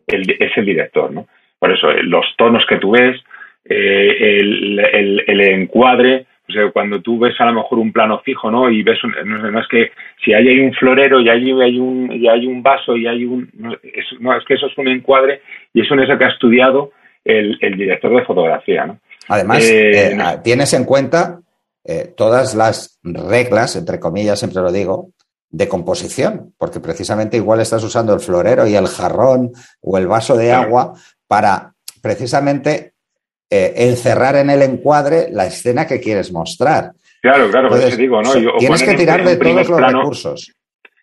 el, es el director, ¿no? Por eso, eh, los tonos que tú ves, eh, el, el, el, encuadre, o sea, cuando tú ves a lo mejor un plano fijo, ¿no? Y ves, no, es que si ahí hay un florero y allí hay un, y hay un vaso y hay un, no es, no, es que eso es un encuadre y eso es eso que ha estudiado el, director de fotografía. ¿no? Además, eh, eh, tienes en cuenta eh, todas las reglas, entre comillas, siempre lo digo, de composición, porque precisamente igual estás usando el florero y el jarrón o el vaso de agua para precisamente encerrar en el encuadre la escena que quieres mostrar. Claro, claro, por eso digo, ¿no? tienes que tirar de todos los recursos.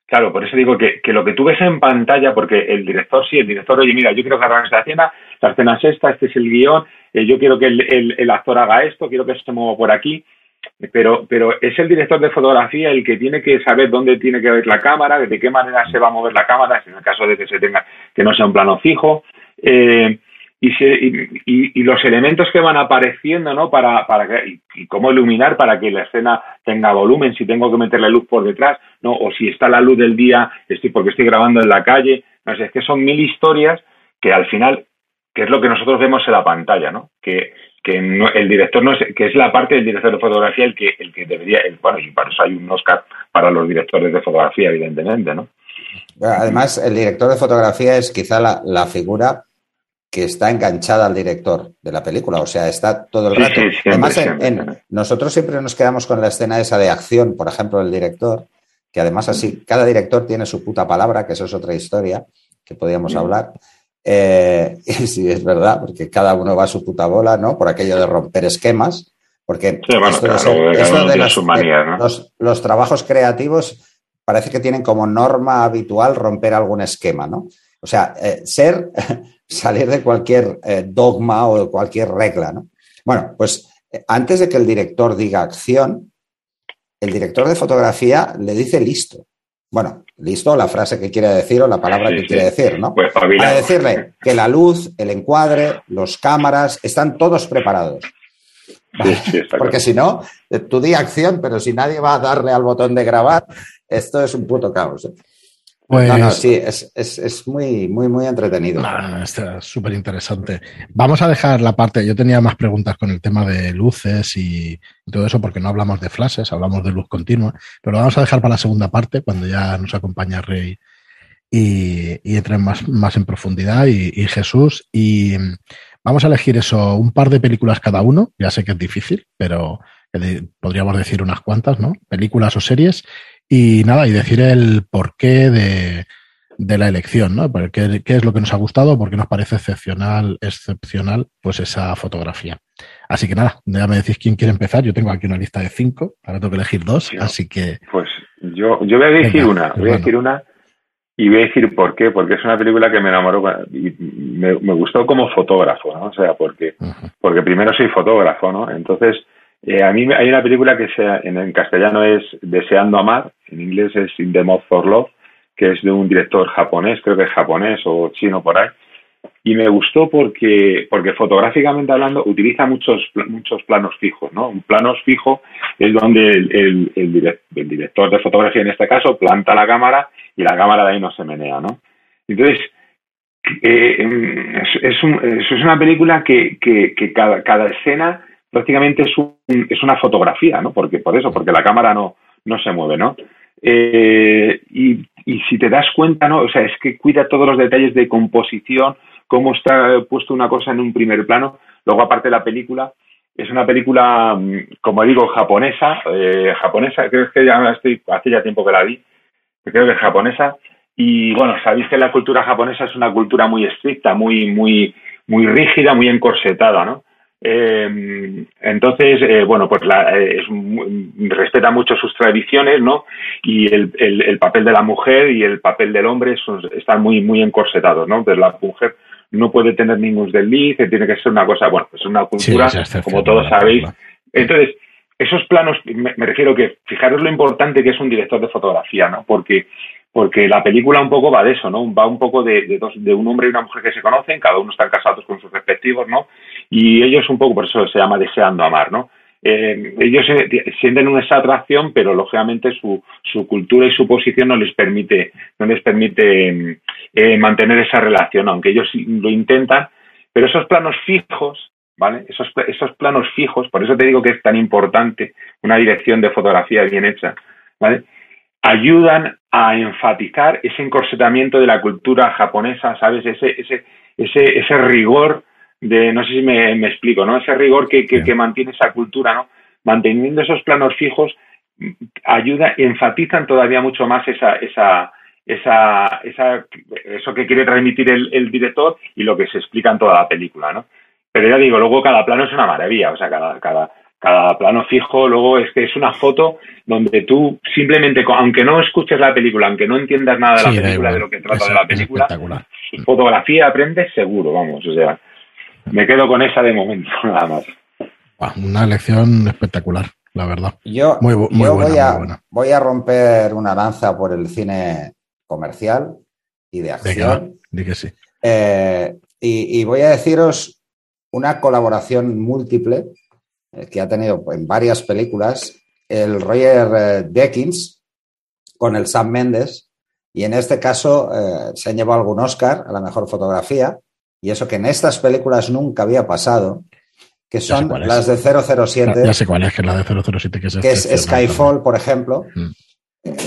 Claro, por eso digo que, lo que tú ves en pantalla, porque el director sí, el director, oye, mira, yo quiero que hagan esta escena, la escena es esta, este es el guion, eh, yo quiero que el, actor haga esto, quiero que se mueva por aquí, pero, pero es el director de fotografía el que tiene que saber dónde tiene que ver la cámara, de qué manera se va a mover la cámara, en el caso de que se tenga, que no sea un plano fijo, eh, y, y, los elementos que van apareciendo, ¿no? Para, para que, y, cómo iluminar para que la escena tenga volumen, si tengo que meterle luz por detrás, ¿no? O si está la luz del día, estoy porque estoy grabando en la calle, no sé, es que son mil historias que al final, que es lo que nosotros vemos en la pantalla, ¿no? Que, que el director no es, que es la parte del director de fotografía el que, el que debería, el, bueno, y para eso hay un Oscar para los directores de fotografía, evidentemente, ¿no? Además, el director de fotografía es quizá la, la figura que está enganchada al director de la película, o sea, está todo el rato. además, nosotros siempre nos quedamos con la escena esa de acción, por ejemplo, del director, que además así, cada director tiene su puta palabra, que eso es otra historia que podríamos hablar. Eh, y sí, es verdad, porque cada uno va a su puta bola, ¿no? Por aquello de romper esquemas, porque los trabajos creativos parece que tienen como norma habitual romper algún esquema, ¿no? O sea, eh, ser, salir de cualquier eh, dogma o de cualquier regla, ¿no? Bueno, pues antes de que el director diga acción, el director de fotografía le dice listo. Bueno, listo, la frase que quiere decir o la palabra que quiere decir, ¿no? Pues Para decirle que la luz, el encuadre, los cámaras, están todos preparados. Porque si no, tú di acción, pero si nadie va a darle al botón de grabar, esto es un puto caos. Pues, sí, es, muy, muy, muy entretenido. está súper interesante. Vamos a dejar la parte, yo tenía más preguntas con el tema de luces y, todo eso, porque no hablamos de flashes, hablamos de luz continua, pero lo vamos a dejar para la segunda parte, cuando ya nos acompaña Rey y, y entren más, más en profundidad y, y Jesús. Y vamos a elegir eso, un par de películas cada uno, ya sé que es difícil, pero podríamos decir unas cuantas, ¿no? Películas o series y nada, y decir el porqué de, de la elección, ¿no? ¿Qué, ¿Qué, es lo que nos ha gustado? Porque nos parece excepcional, excepcional, pues esa fotografía. Así que nada, ya me decís quién quiere empezar. Yo tengo aquí una lista de cinco, ahora tengo que elegir dos, así que. Pues yo, yo voy a elegir una, voy a elegir una y voy a decir por qué, porque es una película que me enamoró y me, gustó como fotógrafo, ¿no? O sea, porque, porque primero soy fotógrafo, ¿no? Entonces, eh, a mí hay una película que sea, en, castellano es Deseando Amar, en inglés es In the Moth for Love, que es de un director japonés, creo que es japonés o chino por ahí, y me gustó porque, porque fotográficamente hablando utiliza muchos, muchos planos fijos, ¿no? Un plano fijo es donde el, el, director de fotografía, en este caso, planta la cámara y la cámara de ahí no se menea, ¿no? Entonces, eh, es, es, una película que, cada, escena prácticamente es, un, es una fotografía, ¿no? Porque, por eso, porque la cámara no, no se mueve, ¿no? Eh, y, y, si te das cuenta, ¿no? O sea, es que cuida todos los detalles de composición, cómo está puesto una cosa en un primer plano. Luego, aparte de la película, es una película, mm, como digo, japonesa, eh, japonesa, creo que ya estoy, hace ya tiempo que la vi, creo que es japonesa. Y bueno, sabéis que la cultura japonesa es una cultura muy estricta, muy, muy, muy rígida, muy encorsetada, ¿no? Eh, entonces, eh, bueno, pues la, eh, respeta mucho sus tradiciones, ¿no? Y el, el, papel de la mujer y el papel del hombre están muy, muy encorsetados, ¿no? Entonces la mujer no puede tener ningún desliz, tiene que ser una cosa, bueno, pues una cultura, como todos sabéis. Entonces, esos planos, me, refiero que fijaros lo importante que es un director de fotografía, ¿no? Porque, porque la película un poco va de eso, ¿no? Va un poco de, dos, de un hombre y una mujer que se conocen, cada uno están casados con sus respectivos, ¿no? Y ellos un poco, por eso se llama deseando amar, ¿no? Eh, ellos sienten una esa atracción, pero lógicamente su, su cultura y su posición no les permite, no les permite eh, mantener esa relación, aunque ellos lo intentan, pero esos planos fijos ¿vale? Esos, esos planos fijos, por eso te digo que es tan importante una dirección de fotografía bien hecha, ¿vale? Ayudan a enfatizar ese encorsetamiento de la cultura japonesa, ¿sabes? Ese, ese, ese, ese rigor de, no sé si me, explico, ¿no? Ese rigor que, que, mantiene esa cultura, ¿no? Manteniendo esos planos fijos, ayuda, enfatizan todavía mucho más esa, esa, esa, esa, eso que quiere transmitir el, el, director y lo que se explica en toda la película, ¿no? Pero ya digo, luego cada plano es una maravilla, o sea, cada, cada, cada plano fijo, luego es que es una foto donde tú simplemente, aunque no escuches la película, aunque no entiendas nada de la película, de lo que trata de la película, fotografía aprendes seguro, vamos, o sea, me quedo con esa de momento, nada más. Una lección espectacular, la verdad. Yo, muy, voy, a, voy a romper una lanza por el cine comercial y de acción. que sí. Eh, y, y voy a deciros una colaboración múltiple eh, que ha tenido en varias películas el Roger eh, Deakins con el Sam Mendes y en este caso eh, se han llevado algún Oscar a la mejor fotografía y eso que en estas películas nunca había pasado que son las de 007 ya, sé cuál es que es la de 007 que es, que es Skyfall por ejemplo mm.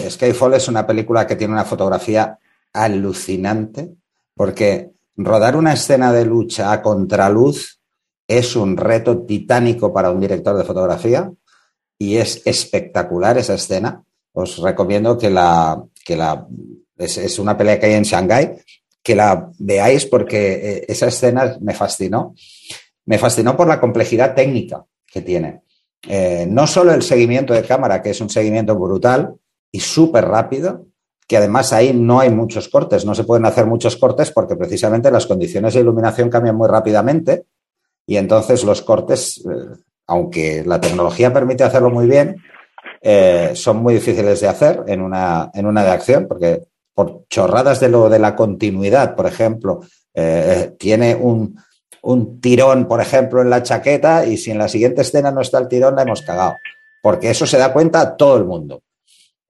Skyfall es una película que tiene una fotografía alucinante porque rodar una escena de lucha a contraluz es un reto titánico para un director de fotografía y es espectacular esa escena. Os recomiendo que la, que la es, una pelea que hay en Shanghái, que la veáis porque eh, esa escena me fascinó. Me fascinó por la complejidad técnica que tiene. Eh, no solo el seguimiento de cámara, que es un seguimiento brutal y súper rápido, que además ahí no hay muchos cortes, no se pueden hacer muchos cortes porque precisamente las condiciones de iluminación cambian muy rápidamente y entonces los cortes, eh, aunque la tecnología permite hacerlo muy bien, son muy difíciles de hacer en una, en una de acción porque por chorradas de lo de la continuidad, por ejemplo, eh, tiene un, un tirón, por ejemplo, en la chaqueta y si en la siguiente escena no está el tirón, la hemos cagado. Porque eso se da cuenta todo el mundo.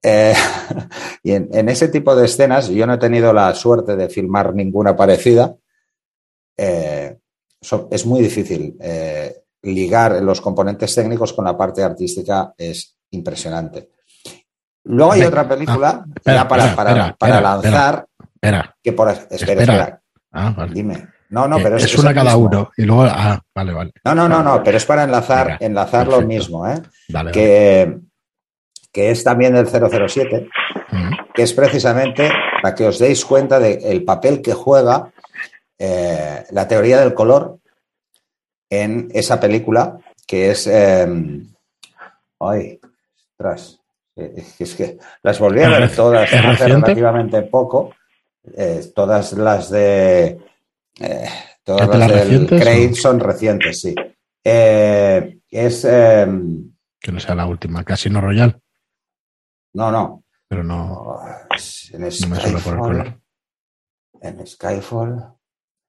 Eh, y en, ese tipo de escenas, yo no he tenido la suerte de filmar ninguna parecida. Eh, es muy difícil eh, ligar los componentes técnicos con la parte artística, es impresionante. Luego hay otra película ah, para, lanzar. Espera, que por, espera, espera. Ah, Dime. No, no, pero es, una cada uno. Y luego, ah, vale, vale. No, no, no, no, pero es para enlazar, enlazar lo mismo, ¿eh? que, que es también del 007, que es precisamente para que os deis cuenta del papel que juega eh, la teoría del color en esa película, que es... Em, ay, ostras, es que las volví a ver todas hace relativamente poco, eh, todas las de... Eh, todas las del Craig son recientes, sí. es... Em, que no sea la última, Casino Royal. No, no. Pero no. En Skyfall. En Skyfall.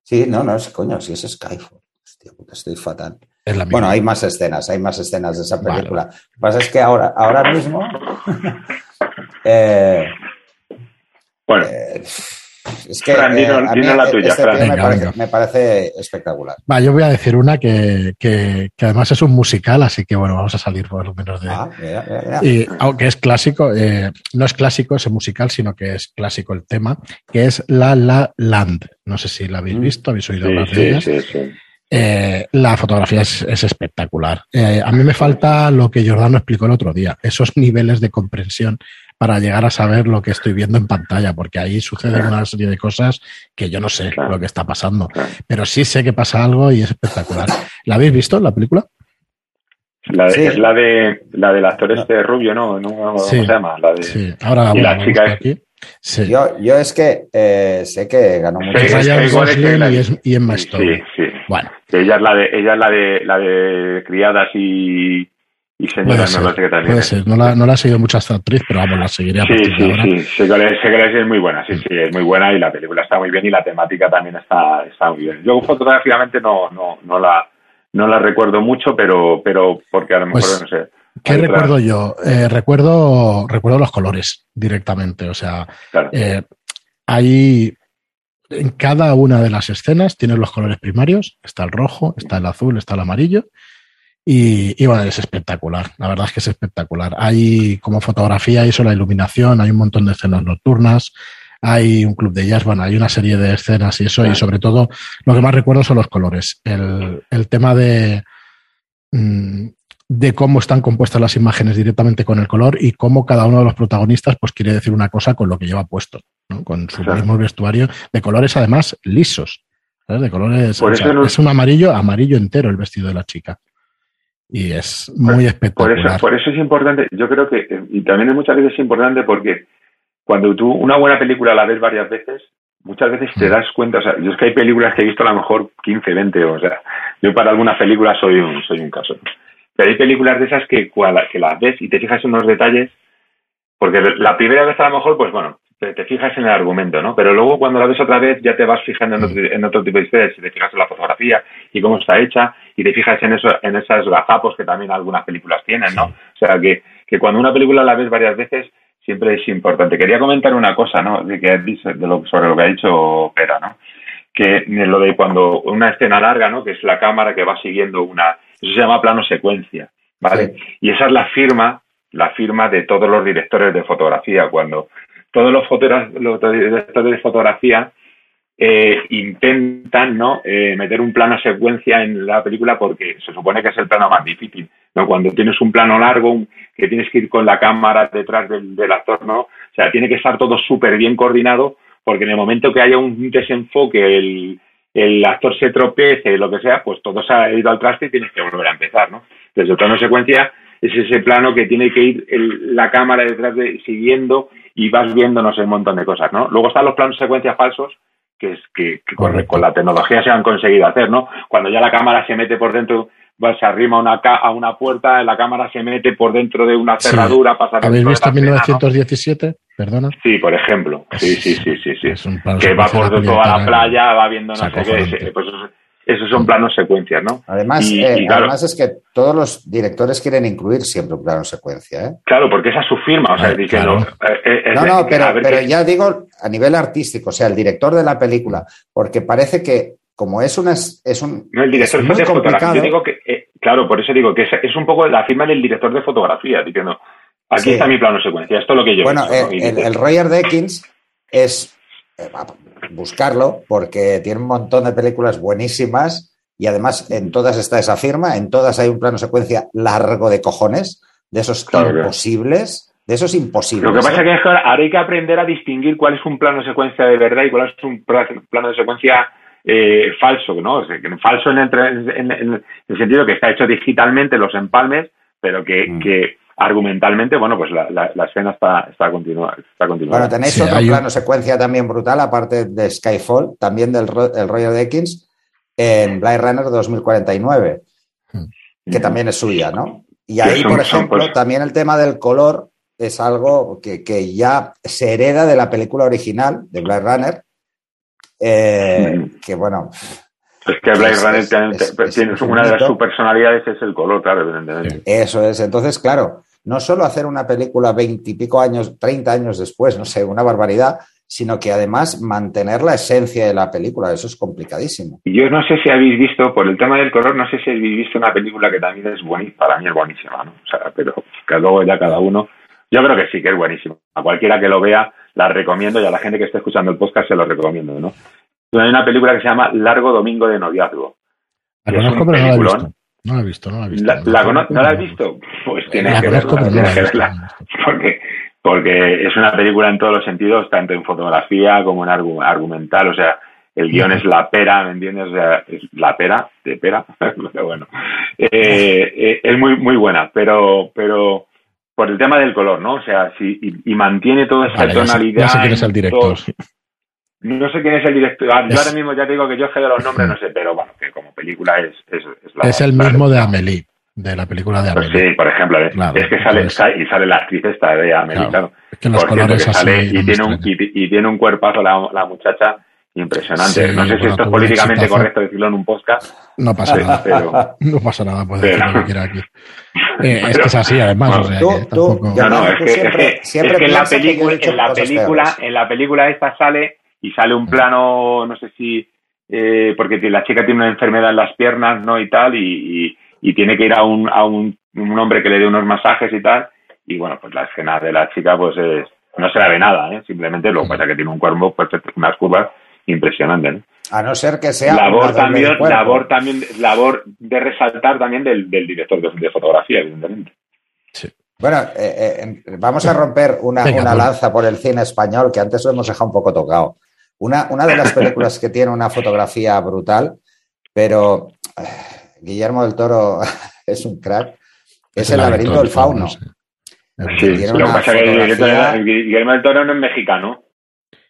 Sí, no, no, es coño, sí es Skyfall. Hostia, puta, estoy fatal. Bueno, hay más escenas, hay más escenas de esa película. Lo que pasa es que ahora, ahora mismo. eh, bueno. Eh, es que eh, a mí la tuya, este me, parece, espectacular. Va, yo voy a decir una que, que, además es un musical, así que bueno, vamos a salir por lo menos de. Ah, y aunque es clásico, eh, no es clásico ese musical, sino que es clásico el tema, que es La La Land. No sé si la habéis mm. visto, habéis oído hablar de ella. Sí, sí. Eh, la fotografía es, espectacular. a mí me falta lo que Jordano explicó el otro día, esos niveles de comprensión para llegar a saber lo que estoy viendo en pantalla, porque ahí suceden una serie de cosas que yo no sé lo que está pasando. Pero sí sé que pasa algo y es espectacular. ¿La habéis visto la película? La Es la de la del actor este rubio, ¿no? ¿Cómo se llama? La de, sí, ahora la, y la chica aquí. Sí. Yo, yo es que eh, sé que ganó mucho. Sí, Ryan Gosling y, es, y Emma Stone. Sí, sí. Bueno. ella es la de, ella es la de, la de criadas y, y señora, no lo sé Puede ser. No la, no la he seguido mucho esta actriz, pero vamos, la seguiré a partir sí, sí, Sí, sé que, es muy buena, sí, sí, es muy buena y la película está muy bien y la temática también está, está muy bien. Yo fotográficamente no, no, no la no la recuerdo mucho, pero, pero porque a lo mejor pues, no sé. ¿Qué recuerdo yo? Eh, recuerdo, recuerdo los colores directamente. O sea, eh, ahí en cada una de las escenas tienes los colores primarios. Está el rojo, está el azul, está el amarillo. Y, bueno, es espectacular, la verdad es que es espectacular. Hay como fotografía, hizo la iluminación, hay un montón de escenas nocturnas, hay un club de jazz, bueno, hay una serie de escenas y eso, y sobre todo lo que más recuerdo son los colores. El, el tema de, mm, de cómo están compuestas las imágenes directamente con el color y cómo cada uno de los protagonistas pues quiere decir una cosa con lo que lleva puesto, con su mismo vestuario, de colores además lisos. De colores, es un amarillo, amarillo entero el vestido de la chica y es muy espectacular. Por eso, por eso es importante, yo creo que, y también muchas veces es importante porque cuando tú una buena película la ves varias veces, muchas veces te mm. das cuenta, o sea, yo es que hay películas que he visto a lo mejor 15, 20, o sea, yo para algunas películas soy un, soy un caso. Pero hay películas de esas que, que las ves y te fijas en unos detalles, porque la primera vez a lo mejor, pues bueno, te, fijas en el argumento, ¿no? Pero luego cuando la ves otra vez ya te vas fijando en mm. otro, tipo de historias, si te fijas en la fotografía y cómo está hecha, y te fijas en eso, en esos gazapos que también algunas películas tienen, ¿no? O sea que, que cuando una película la ves varias veces, siempre es importante. Quería comentar una cosa, ¿no? De, que, de lo, sobre lo que ha dicho Pera, ¿no? Que lo de cuando una escena larga, ¿no? Que es la cámara que va siguiendo una, eso se llama plano secuencia, ¿vale? Y esa es la firma, la firma de todos los directores de fotografía. Cuando todos los, los directores de fotografía eh, intentan ¿no? Eh, meter un plano secuencia en la película porque se supone que es el plano más difícil. ¿no? Cuando tienes un plano largo, que tienes que ir con la cámara detrás del, actor, ¿no? O sea, tiene que estar todo súper bien coordinado porque en el momento que haya un desenfoque, el, el actor se tropece, lo que sea, pues todo se ha ido al traste y tienes que volver a empezar, ¿no? Desde el plano secuencia es ese plano que tiene que ir la cámara detrás de siguiendo y vas viendo no sé un montón de cosas, ¿no? Luego están los planos secuencia falsos que es que, con, la tecnología se han conseguido hacer, ¿no? Cuando ya la cámara se mete por dentro, se arrima una a una puerta, la cámara se mete por dentro de una cerradura, pasa ¿Habéis visto 1917? Perdona. Sí, por ejemplo. Sí, sí, sí, sí, sí. que va por toda la playa, va viendo no sé qué. Pues esos son planos secuencias, ¿no? Además, eh, además es que todos los directores quieren incluir siempre un plano secuencia, ¿eh? Claro, porque esa es su firma, o sea, diciendo... Eh, no, no, pero, pero ya digo a nivel artístico, o sea, el director de la película, porque parece que como es, una, es un... No, el director es muy de complicado. Yo digo que, claro, por eso digo que es, un poco la firma del director de fotografía, diciendo, aquí está mi plano secuencia, esto es lo que yo... Bueno, el, el Roger Deakins es buscarlo porque tiene un montón de películas buenísimas y además en todas está esa firma, en todas hay un plano secuencia largo de cojones, de esos imposibles. De eso es imposible. Lo que pasa es que ahora hay que aprender a distinguir cuál es un plano de secuencia de verdad y cuál es un plano de secuencia eh, falso, ¿no? falso en el, sentido que está hecho digitalmente los empalmes, pero que, mm. Argumentalmente, bueno, pues la, escena está, está, continua, está Bueno, tenéis otro plano secuencia también brutal, aparte de Skyfall, también del el Roger Deakins, en Blade Runner 2049, mm. que también es suya, ¿no? Y ahí, por ejemplo, pues también el tema del color es algo que, ya se hereda de la película original de Blade Runner, eh, mm. que bueno... Es que Blade Runner tiene, una de sus personalidades es el color, claro, evidentemente. Eso es. Entonces, claro, no solo hacer una película veintipico años, treinta años después, no sé, una barbaridad, sino que además mantener la esencia de la película. Eso es complicadísimo. Yo no sé si habéis visto, por el tema del color, no sé si habéis visto una película que también es buenísima, para mí es buenísima, ¿no? O sea, pero que luego ya cada uno yo creo que sí, que es buenísimo. A cualquiera que lo vea, la recomiendo y a la gente que esté escuchando el podcast se lo recomiendo, ¿no? Hay una película que se llama Largo Domingo de Noviazgo. La conozco, pero no la he visto. No la he visto, no la he visto. ¿No la has visto? Pues tienes que verla. Porque, porque es una película en todos los sentidos, tanto en fotografía como en argumental. O sea, el guion es la pera, ¿me entiendes? O sea, es la pera, de pera, pero bueno. Eh, eh, es muy, muy buena, pero, pero por el tema del color, ¿no? O sea, si, y, mantiene toda esa tonalidad. No sé quién es el director. No sé quién es el director. Ah, yo ahora mismo ya te digo que yo sé de los nombres, no sé, pero bueno, que como película es, es, la. Es el mismo de Amelie, de la película de pues Amelie. sí, por ejemplo, es que sale, y sale la actriz esta de Amelie, claro. Es que los colores así y, tiene un, y, tiene un cuerpazo la, la muchacha Impresionante. no sé si esto es políticamente correcto decirlo en un podcast. No pasa nada. Pero, no pasa nada, puede decir lo que quiera aquí. Eh, es que es así, además. o sea, tú, no, no, es que, siempre, es que, es que en la película, en la película, en la película esta sale y sale un plano, no sé si, eh, porque la chica tiene una enfermedad en las piernas, ¿no? Y tal, y, y, tiene que ir a un, a un, un hombre que le dé unos masajes y tal. Y bueno, pues la escena de la chica, pues es, no se la ve nada, ¿eh? Simplemente lo que pasa es que tiene un cuerpo perfecto, unas curvas impresionante. ¿no? A no ser que sea labor también, labor también, labor de resaltar también del, director de, fotografía, evidentemente. Bueno, eh, eh, vamos a romper una, una lanza por el cine español que antes lo hemos dejado un poco tocado. Una, una de las películas que tiene una fotografía brutal, pero eh, Guillermo del Toro es un crack, es, el laberinto del fauno. Sí, lo que pasa es que Guillermo del Toro no es mexicano.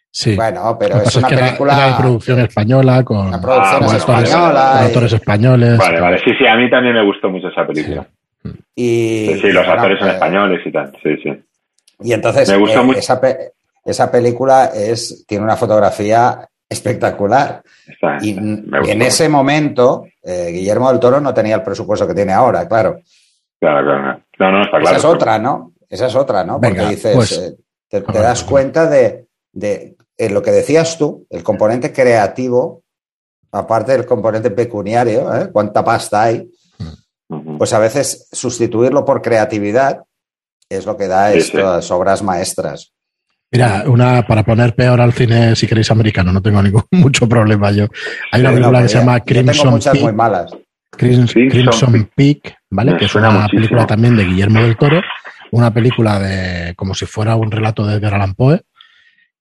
Sí. Bueno, pero es una película. de producción española, con, actores, españoles. Vale, vale. Sí, sí, a mí también me gustó mucho esa película. Y, sí, los actores son eh, españoles y tal. Sí, sí. Y entonces, eh, esa, esa, película es, tiene una fotografía espectacular. y en ese momento, eh, Guillermo del Toro no tenía el presupuesto que tiene ahora, claro. Claro, claro. No, no, está claro. Esa es otra, ¿no? Esa es otra, ¿no? Porque dices, pues, te, das cuenta de, de en lo que decías tú, el componente creativo, aparte del componente pecuniario, ¿eh? cuánta pasta hay, pues a veces sustituirlo por creatividad es lo que da estas obras maestras. Mira, una para poner peor al cine, si queréis americano, no tengo ningún mucho problema yo. Hay una película que se llama Crimson Peak, muy malas. Crimson, Peak, ¿vale? que es una película también de Guillermo del Toro, una película de como si fuera un relato de Edgar Allan Poe,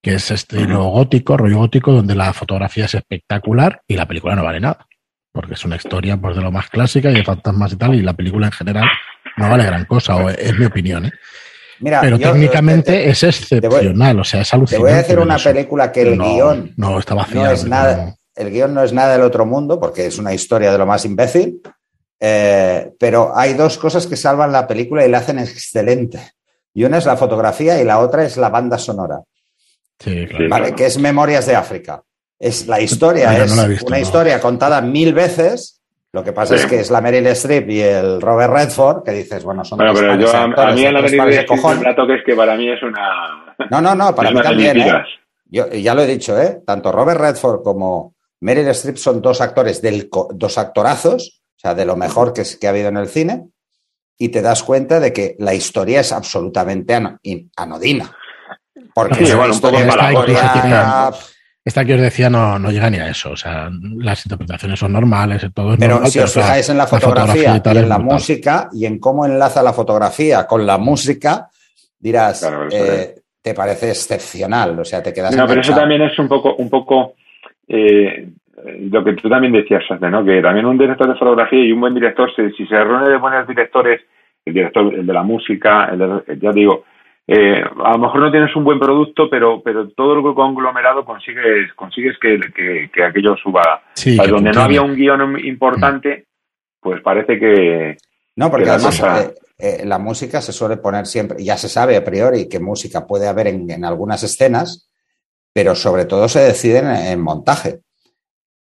que es estilo gótico, rollo gótico, donde la fotografía es espectacular y la película no vale nada. Porque es una historia pues, de lo más clásica y de fantasmas y tal, y la película en general no vale gran cosa, o es mi opinión. ¿eh? Mira, pero técnicamente es excepcional, o sea, es alucinante. Te voy a decir una película que el guion no, está vacía, no es nada, el guion no es nada del otro mundo, porque es una historia de lo más imbécil, eh, pero hay dos cosas que salvan la película y la hacen excelente. Y una es la fotografía y la otra es la banda sonora. ¿vale? Que es Memorias de África. Es la historia, es una historia contada mil veces. Lo que pasa es que es la Meryl Streep y el Robert Redford, que dices, bueno, son bueno, pero yo, a, mí la Meryl Streep plato que es que para mí es una... No, no, no, para mí también, ¿eh? Yo ya lo he dicho, ¿eh? Tanto Robert Redford como Meryl Streep son dos actores, del, dos actorazos, o sea, de lo mejor que, que ha habido en el cine, y te das cuenta de que la historia es absolutamente anodina. Porque igual un poco esta, esta que os decía no, no llega ni a eso. O sea, las interpretaciones son normales, todo Pero si os fijáis en la fotografía, y, en la música y en cómo enlaza la fotografía con la música, dirás, eh, te parece excepcional, o sea, te quedas. No, pero eso también es un poco, un poco eh, lo que tú también decías antes, ¿no? Que también un director de fotografía y un buen director, si, se reúne de buenos directores, el director el de la música, el ya digo, eh, a lo mejor no tienes un buen producto, pero pero todo el conglomerado consigues consigues que, que, aquello suba. Sí, donde no había un guion importante, pues parece que. No, porque además eh, eh, la música se suele poner siempre, ya se sabe a priori que música puede haber en, algunas escenas, pero sobre todo se deciden en, montaje.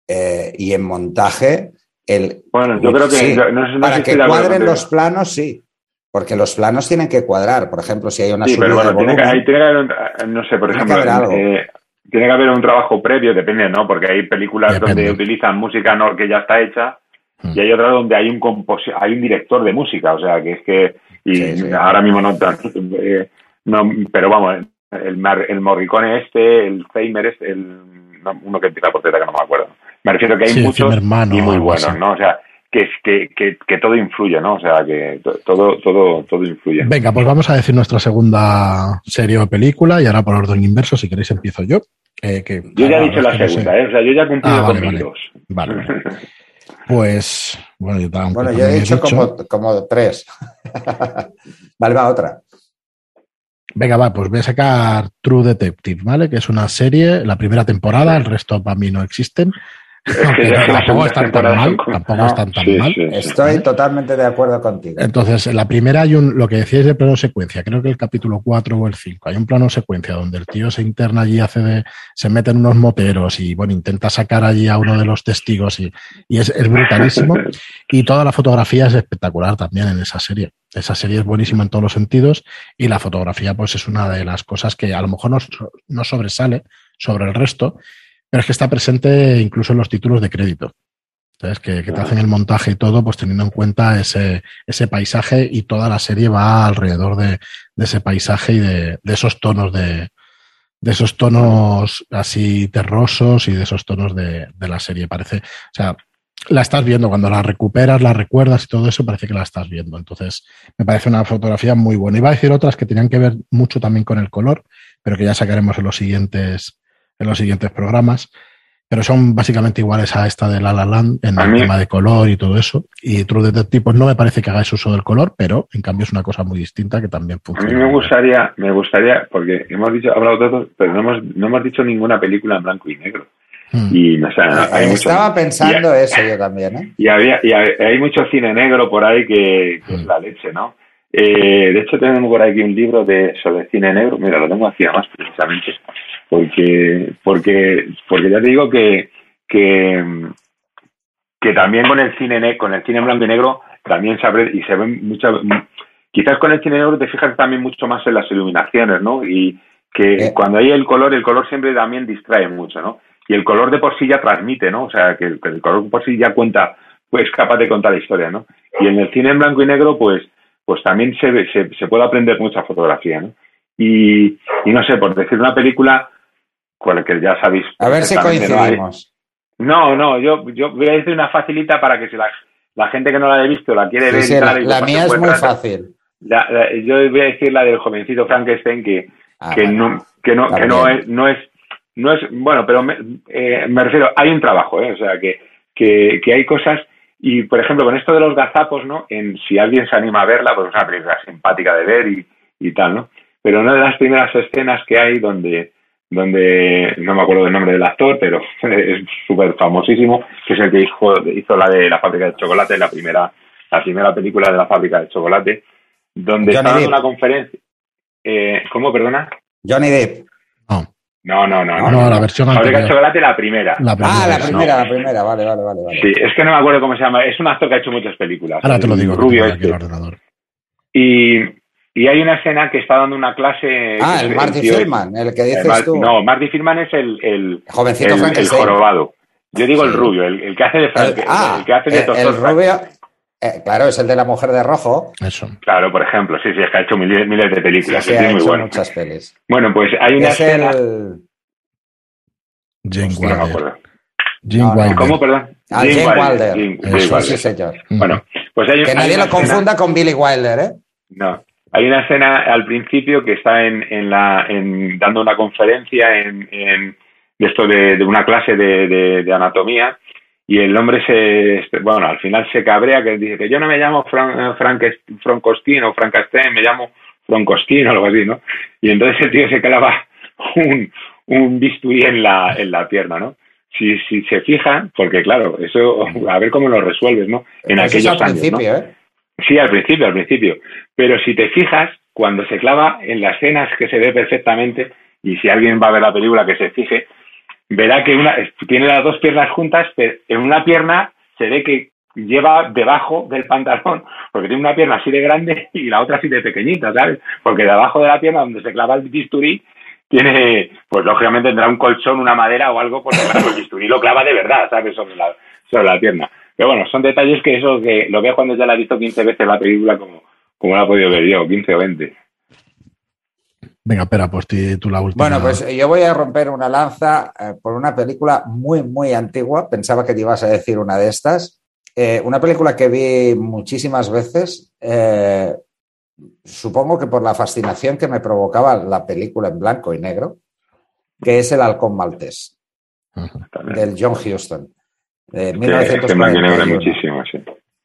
y en montaje, el. Bueno, yo creo que. para que cuadren los planos, sí. Porque los planos tienen que cuadrar, por ejemplo, si hay una sí, pero bueno, tiene que, haber, no sé, por ejemplo, eh, tiene que haber un trabajo previo, depende, ¿no? Porque hay películas donde utilizan música no, que ya está hecha hmm. y hay otras donde hay un hay un director de música, o sea, que es que y ahora mismo no, eh, no, pero vamos, el, el Morricone este, el Feimer este, el, uno que empieza por Z que no me acuerdo. Me refiero que hay muchos y muy buenos, ¿no? O sea, que, que, que, todo influye, ¿no? O sea, que todo, todo, todo influye. Venga, pues vamos a decir nuestra segunda serie o película y ahora por orden inverso, si queréis empiezo yo. que, yo ya he dicho la segunda, ¿eh? O sea, yo ya he cumplido ah, con vale. dos. Vale, Pues, bueno, yo, bueno, yo he dicho, Como, como tres. vale, va otra. Venga, va, pues voy a sacar True Detective, ¿vale? Que es una serie, la primera temporada, el resto para mí no existen tampoco están tan mal, tampoco están tan mal. Estoy totalmente de acuerdo contigo. Entonces, en la primera hay un, lo que decíais de plano secuencia, creo que el capítulo 4 o el 5, hay un plano secuencia donde el tío se interna allí, hace de, se mete en unos moteros y bueno, intenta sacar allí a uno de los testigos y, y es, es brutalísimo. y toda la fotografía es espectacular también en esa serie. Esa serie es buenísima en todos los sentidos y la fotografía pues es una de las cosas que a lo mejor no, no sobresale sobre el resto, pero es que está presente incluso en los títulos de crédito. Entonces, que, te hacen el montaje y todo, pues teniendo en cuenta ese, paisaje y toda la serie va alrededor de, ese paisaje y de, esos tonos de, de esos tonos así terrosos y de esos tonos de, la serie. Parece, o sea, la estás viendo cuando la recuperas, la recuerdas y todo eso, parece que la estás viendo. Entonces, me parece una fotografía muy buena. Iba a decir otras que tenían que ver mucho también con el color, pero que ya sacaremos en los siguientes, en los siguientes programas, pero son básicamente iguales a esta de La La Land en el tema de color y todo eso. Y True Detective pues no me parece que haga ese uso del color, pero en cambio es una cosa muy distinta que también funciona. A mí me gustaría, me gustaría, porque hemos dicho, hablado de todo, pero no hemos, no hemos dicho ninguna película en blanco y negro. Hmm. Y, o sea, hay Estaba pensando eso yo también, ¿eh? Y, había, y hay mucho cine negro por ahí que, es hmm. la leche, ¿no? Eh, de hecho, tenemos por aquí un libro de sobre cine negro. Mira, lo tengo aquí además precisamente porque porque porque ya te digo que que, que también con el cine con el cine blanco y negro también se abre y se ven muchas quizás con el cine negro te fijas también mucho más en las iluminaciones no y que cuando hay el color el color siempre también distrae mucho no y el color de por sí ya transmite no o sea que el, que el color por sí ya cuenta pues capaz de contar la historia no y en el cine en blanco y negro pues pues también se, se, se puede aprender mucha fotografía no y, y no sé por decir una película con el que ya sabéis. A ver si coincidimos. No, no, yo, yo voy a decir una facilita para que si la, la gente que no la haya visto la quiere ver. la, mía es muy fácil. yo voy a decir la del jovencito Frankenstein que, ah, que, no, que, no, que no, es, no es no es bueno pero me, eh, me refiero hay un trabajo ¿eh? o sea que, que, que hay cosas y por ejemplo con esto de los gazapos no en si alguien se anima a verla pues es una película simpática de ver y, y tal no pero una de las primeras escenas que hay donde donde no me acuerdo del nombre del actor, pero es súper famosísimo, que es el que hizo, hizo la de la fábrica de chocolate, la primera, la primera película de la fábrica de chocolate, donde está dando una conferencia. Eh, ¿Cómo, perdona? Johnny Depp. No, no, no. No, no, la versión Fábrica de chocolate, la primera. La primera ah, la primera, la primera, vale, vale, vale, Sí, es que no me acuerdo cómo se llama. Es un actor que ha hecho muchas películas. Ahora te lo digo. Rubio este. Y, y hay una escena que está dando una clase. Ah, el, Marty Firman, el que dices tú. No, Marty Firman es el, el, jovencito el, el jorobado. Yo digo el rubio, el, que hace de Frank, ah, el, que hace de El, rubio, eh, claro, es el de la mujer de rojo. Eso. Claro, por ejemplo, sí, sí, es que ha hecho miles, miles de películas. Sí, sí, ha muy hecho bueno. muchas pelis. Bueno, pues hay una es escena. El... Jane Wilder. No me acuerdo. Jane Wilder. ¿Cómo, perdón? Ah, Jane, Jane Wilder. Jane, Jane Eso, Wilder. sí, señor. Bueno, pues hay Que nadie lo confunda con Billy Wilder, ¿eh? No. Hay una escena al principio que está en, en la, en, dando una conferencia en, en de esto de, de una clase de, de, anatomía y el hombre se, bueno, al final se cabrea que dice que yo no me llamo Frank, Frank, Francostín o Frankenstein, me llamo Francostín o algo así, ¿no? Y entonces el tío se clava un, un bisturí en la, en la pierna, ¿no? Si, si se fijan, porque claro, eso, a ver cómo lo resuelves, ¿no? En aquellos al principio, ¿eh? Sí, al principio, al principio. Pero si te fijas, cuando se clava en las escenas que se ve perfectamente, y si alguien va a ver la película que se fije, verá que una, tiene las dos piernas juntas, pero en una pierna se ve que lleva debajo del pantalón, porque tiene una pierna así de grande y la otra así de pequeñita, ¿sabes? Porque debajo de la pierna donde se clava el bisturí tiene, pues lógicamente tendrá un colchón, una madera o algo, porque el bisturí lo clava de verdad, ¿sabes? Sobre la, sobre la pierna. Pero bueno, son detalles que eso que lo veo cuando ya la he visto 15 veces la película como, como la he podido ver yo, 15 o 20. Venga, espera, pues tú la última. Bueno, pues yo voy a romper una lanza eh, por una película muy, muy antigua. Pensaba que te ibas a decir una de estas. Eh, una película que vi muchísimas veces. Eh, supongo que por la fascinación que me provocaba la película en blanco y negro, que es El Halcón Maltés, del John Huston. De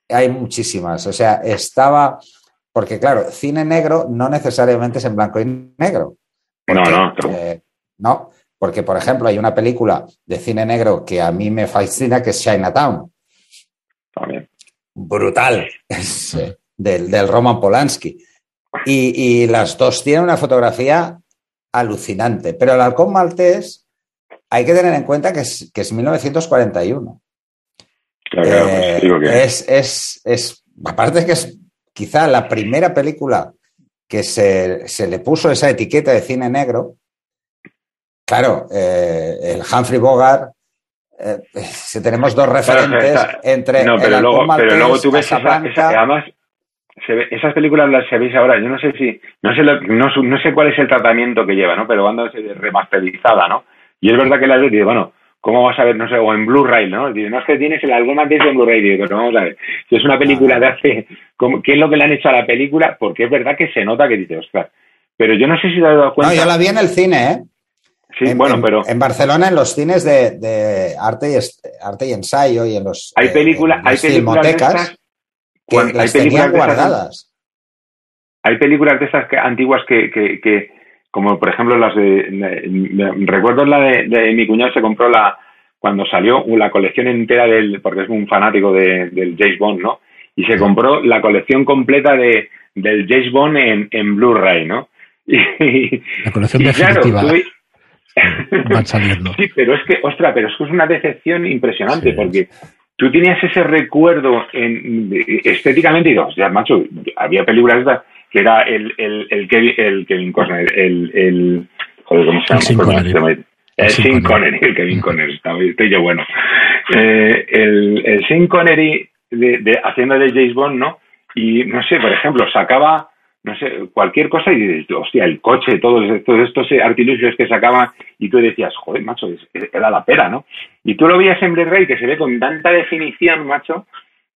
Hay muchísimas. O sea, estaba porque, claro, cine negro no necesariamente es en blanco y negro. no, no. Eh, no, porque, por ejemplo, hay una película de cine negro que a mí me fascina, que es Chinatown. También. Brutal. Eh, del, del, Roman Polanski. Y, las dos tienen una fotografía alucinante. Pero el halcón maltés hay que tener en cuenta que es, que es 1941. Claro, pues, eh, es, es, es, aparte que es quizá la primera película que se, le puso esa etiqueta de cine negro, claro, eh, el Humphrey Bogart, eh, si tenemos dos referentes entre no, pero luego, pero luego tú ves además esas películas las sabéis ahora, yo no sé si, no sé, no, sé cuál es el tratamiento que lleva, ¿no? Pero es remasterizada, ¿no? Y es verdad que la veo bueno, ¿cómo vas a ver, no sé, o en Blu-ray, ¿no? no es que tienes el alguna vez en Blu-ray, pero vamos a ver, si es una película de hace, ¿qué es lo que le han hecho a la película? Porque es verdad que se nota que dice, ostras, pero yo no sé si te has dado cuenta. No, yo la vi en el cine, ¿eh? Sí, bueno, pero. En Barcelona, en los cines de, arte, y, arte y ensayo y en los. Hay películas, hay películas de estas, que hay películas guardadas. hay películas de esas que, antiguas que, que como por ejemplo las de, recuerdo la de, mi cuñado se compró la cuando salió la colección entera del porque es un fanático de, del James Bond no y se compró la colección completa de del James Bond en, en Blu-ray no y, la colección definitiva van saliendo. Sí pero es que ostra pero es que es una decepción impresionante porque tú tenías ese recuerdo en, estéticamente y dos ya macho había películas estas que era el, el, el, Kevin, el Kevin Conner, el, el, joder, ¿cómo se llama? El Sin Connery, el Kevin Connery, estoy yo bueno. Eh, el, el Sin Connery de, de, haciendo de James Bond, ¿no? Y no sé, por ejemplo, sacaba, no sé, cualquier cosa y dices, hostia, el coche, todos, todos estos artilugios que sacaba y tú decías, joder, macho, era la pera, ¿no? Y tú lo veías en Blu-ray que se ve con tanta definición, macho,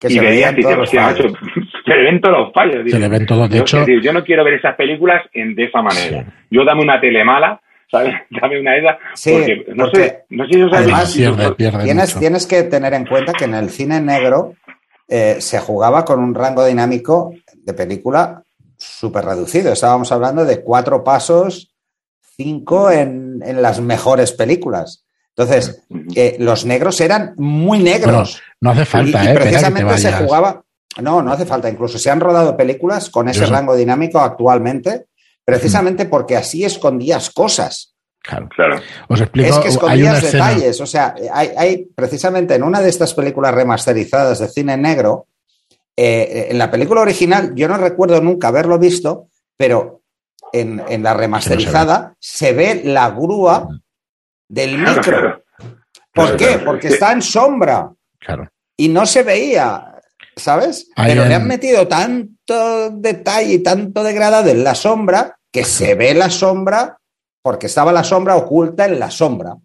y veías y macho, se le ven todos los fallos. Se le ven todos, de hecho. yo no quiero ver esas películas en, de esa manera. Yo dame una tele mala, ¿sabes? Dame una esa. porque, no sé, no sé si os además, tienes, tienes que tener en cuenta que en el cine negro eh, se jugaba con un rango dinámico de película súper reducido. Estábamos hablando de cuatro pasos, cinco en, en las mejores películas. Entonces, eh, los negros eran muy negros. no hace falta, ¿eh? Precisamente se jugaba. No, no hace falta. Incluso se han rodado películas con ese rango dinámico actualmente, precisamente porque así escondías cosas. Claro, claro. Os explico. Es que escondías detalles. O sea, hay, precisamente en una de estas películas remasterizadas de cine negro, eh, en la película original, yo no recuerdo nunca haberlo visto, pero en, la remasterizada se ve la grúa del micro. ¿Por qué? Porque está en sombra. Claro. Y no se veía, ¿sabes? Pero le han metido tanto detalle y tanto degradado en la sombra que se ve la sombra porque estaba la sombra oculta en la sombra.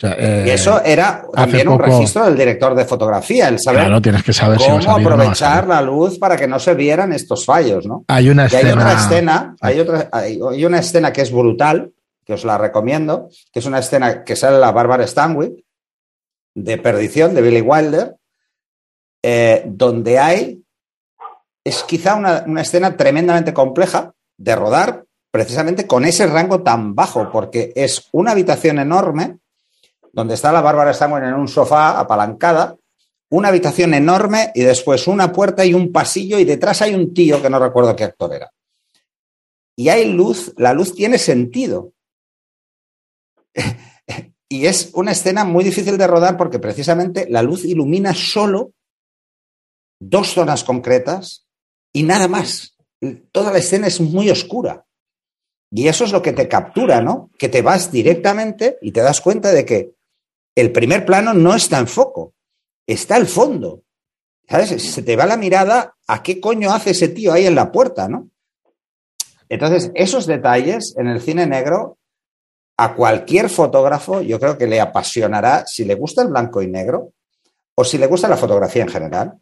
y eso era también un registro del director de fotografía, el saber claro, tienes que saber cómo aprovechar la luz para que no se vieran estos fallos, ¿no? Hay una escena. hay otra escena, hay, otra, hay, una escena que es brutal, que os la recomiendo, que es una escena que sale la Bárbara Stanwyck, de Perdición, de Billy Wilder, eh, donde hay, es quizá una, una escena tremendamente compleja de rodar, precisamente con ese rango tan bajo, porque es una habitación enorme donde está la Bárbara Stanwyck en un sofá apalancada, una habitación enorme y después una puerta y un pasillo y detrás hay un tío que no recuerdo qué actor era. Y hay luz, la luz tiene sentido. Y es una escena muy difícil de rodar porque precisamente la luz ilumina solo dos zonas concretas y nada más. Toda la escena es muy oscura. Y eso es lo que te captura, ¿no? Que te vas directamente y te das cuenta de que el primer plano no está en foco, está al fondo. ¿Sabes? Se te va la mirada a qué coño hace ese tío ahí en la puerta, ¿no? Entonces, esos detalles en el cine negro, a cualquier fotógrafo, yo creo que le apasionará, si le gusta el blanco y negro, o si le gusta la fotografía en general,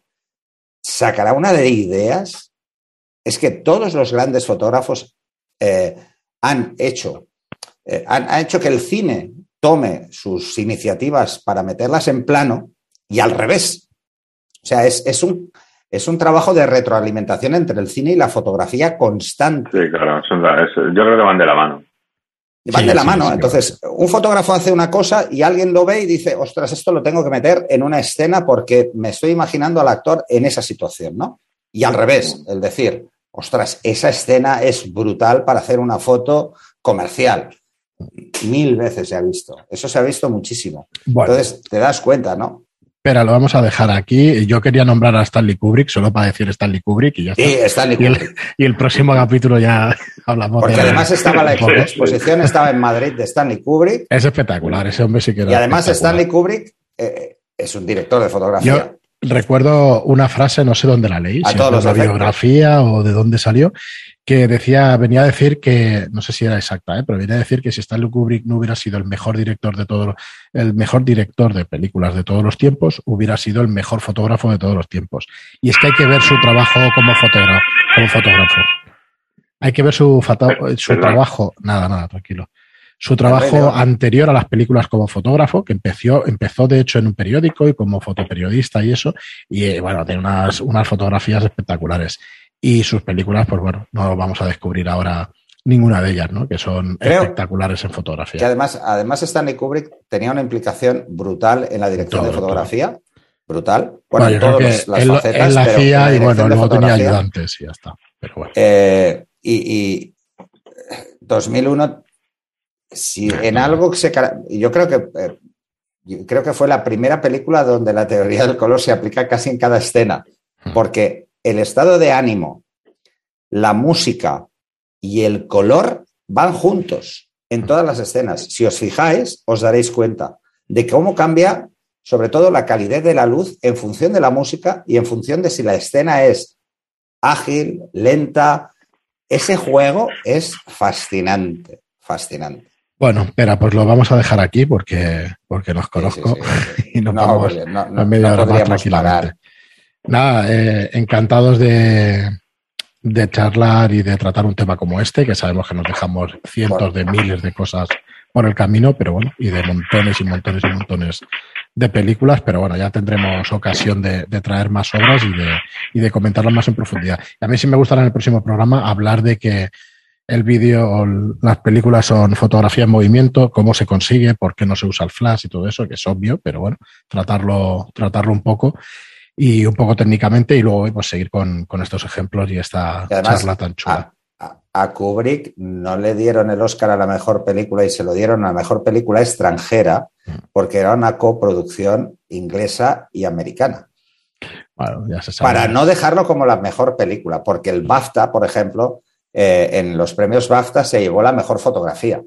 sacará una de ideas. Es que todos los grandes fotógrafos eh, han hecho, eh, han hecho que el cine tome sus iniciativas para meterlas en plano y al revés. O sea, es, un, es un trabajo de retroalimentación entre el cine y la fotografía constante. Sí, claro, yo creo que van de la mano. Van de la mano. Entonces, un fotógrafo hace una cosa y alguien lo ve y dice, ostras, esto lo tengo que meter en una escena porque me estoy imaginando al actor en esa situación, ¿no? Y al revés, el decir, ostras, esa escena es brutal para hacer una foto comercial mil veces se ha visto. Eso se ha visto muchísimo. Entonces, te das cuenta, ¿no? Pero lo vamos a dejar aquí. Yo quería nombrar a Stanley Kubrick, solo para decir Stanley Kubrick y ya está. Sí, Stanley Kubrick. Y el, próximo capítulo ya hablamos Porque además estaba la, exposición, estaba en Madrid de Stanley Kubrick. Es espectacular, ese hombre sí que era Y además Stanley Kubrick eh, es un director de fotografía. recuerdo una frase, no sé dónde la leí, si es la biografía o de dónde salió, que decía, venía a decir que, no sé si era exacta, ¿eh? pero venía a decir que si Stanley Kubrick no hubiera sido el mejor director de todo, el mejor director de películas de todos los tiempos, hubiera sido el mejor fotógrafo de todos los tiempos. Y es que hay que ver su trabajo como fotógrafo. Como fotógrafo. Hay que ver su, su trabajo, nada, nada, tranquilo. Su trabajo anterior a las películas como fotógrafo, que empezó, empezó de hecho en un periódico y como fotoperiodista y eso, y eh, bueno, tiene unas, unas fotografías espectaculares. Y sus películas, pues bueno, no vamos a descubrir ahora ninguna de ellas, ¿no? Que son espectaculares en fotografía. Que además, además Stanley Kubrick tenía una implicación brutal en la dirección de fotografía. Brutal. Bueno, en todas las facetas. Él la hacía y bueno, luego tenía ayudantes y ya está. Pero bueno. Eh, y, 2001, si en algo que se. Yo creo que. Eh, yo creo que fue la primera película donde la teoría del color se aplica casi en cada escena. Hmm. Porque el estado de ánimo, la música y el color van juntos en todas las escenas. Si os fijáis, os daréis cuenta de cómo cambia sobre todo la calidad de la luz en función de la música y en función de si la escena es ágil, lenta. Ese juego es fascinante, fascinante. Bueno, espera, pues lo vamos a dejar aquí porque, porque los conozco y no, no, no, no, Nada, eh, encantados de, de, charlar y de tratar un tema como este, que sabemos que nos dejamos cientos de miles de cosas por el camino, pero bueno, y de montones y montones y montones de películas, pero bueno, ya tendremos ocasión de, traer más obras y de, y de comentarlas más en profundidad. Y a mí sí me gustará en el próximo programa hablar de que el vídeo o las películas son fotografía en movimiento, cómo se consigue, por qué no se usa el flash y todo eso, que es obvio, pero bueno, tratarlo, tratarlo un poco y un poco técnicamente y luego pues, seguir con, estos ejemplos y esta charla tan chula. A, Kubrick no le dieron el Oscar a la mejor película y se lo dieron a la mejor película extranjera mm. porque era una coproducción inglesa y americana. Para no dejarlo como la mejor película, porque el BAFTA, por ejemplo, eh, en los premios BAFTA se llevó la mejor fotografía.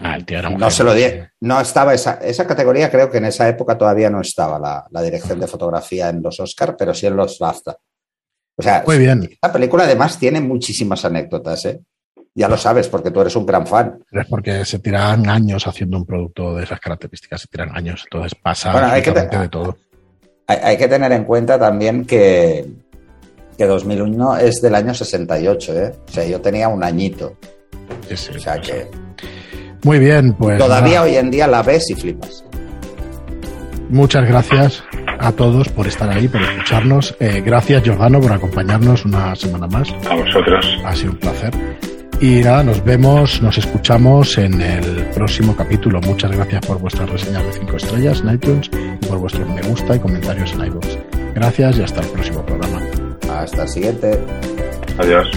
Ah, no se lo di, no estaba esa, esa categoría, creo que en esa época todavía no estaba la, dirección de fotografía en los Oscar, pero sí en los BAFTA. O sea, Muy bien. la película además tiene muchísimas anécdotas, ¿eh? Ya lo sabes, porque tú eres un gran fan. Es porque se tiran años haciendo un producto de esas características, se tiran años, entonces pasa bueno, hay que de todo. Hay, hay, que tener en cuenta también que, que 2001 es del año 68, ¿eh? O sea, yo tenía un añito. Sí, sí, o sea que... Muy bien, pues... Todavía hoy en día la ves y flipas. Muchas gracias a todos por estar ahí, por escucharnos. Eh, gracias, Giordano, por acompañarnos una semana más. A vosotros. Ha sido un placer. Y nada, nos vemos, nos escuchamos en el próximo capítulo. Muchas gracias por vuestras reseñas de 5 estrellas en iTunes y por vuestros me gusta y comentarios en iVoox. Gracias y hasta el próximo programa. Hasta el siguiente. Adiós.